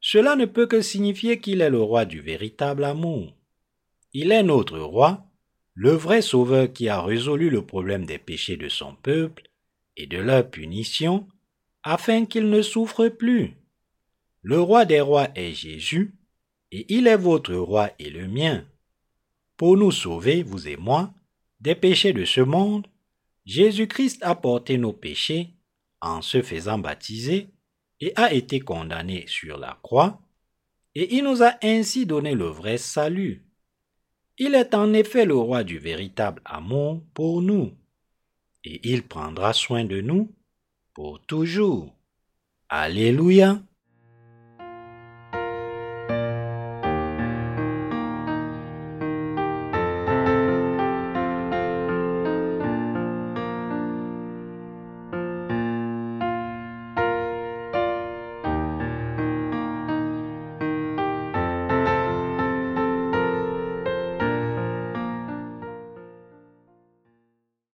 cela ne peut que signifier qu'il est le roi du véritable amour. Il est notre roi, le vrai sauveur qui a résolu le problème des péchés de son peuple et de leur punition, afin qu'ils ne souffrent plus. Le roi des rois est Jésus, et il est votre roi et le mien. Pour nous sauver, vous et moi, des péchés de ce monde, Jésus-Christ a porté nos péchés en se faisant baptiser et a été condamné sur la croix, et il nous a ainsi donné le vrai salut. Il est en effet le roi du véritable amour pour nous et il prendra soin de nous pour toujours. Alléluia.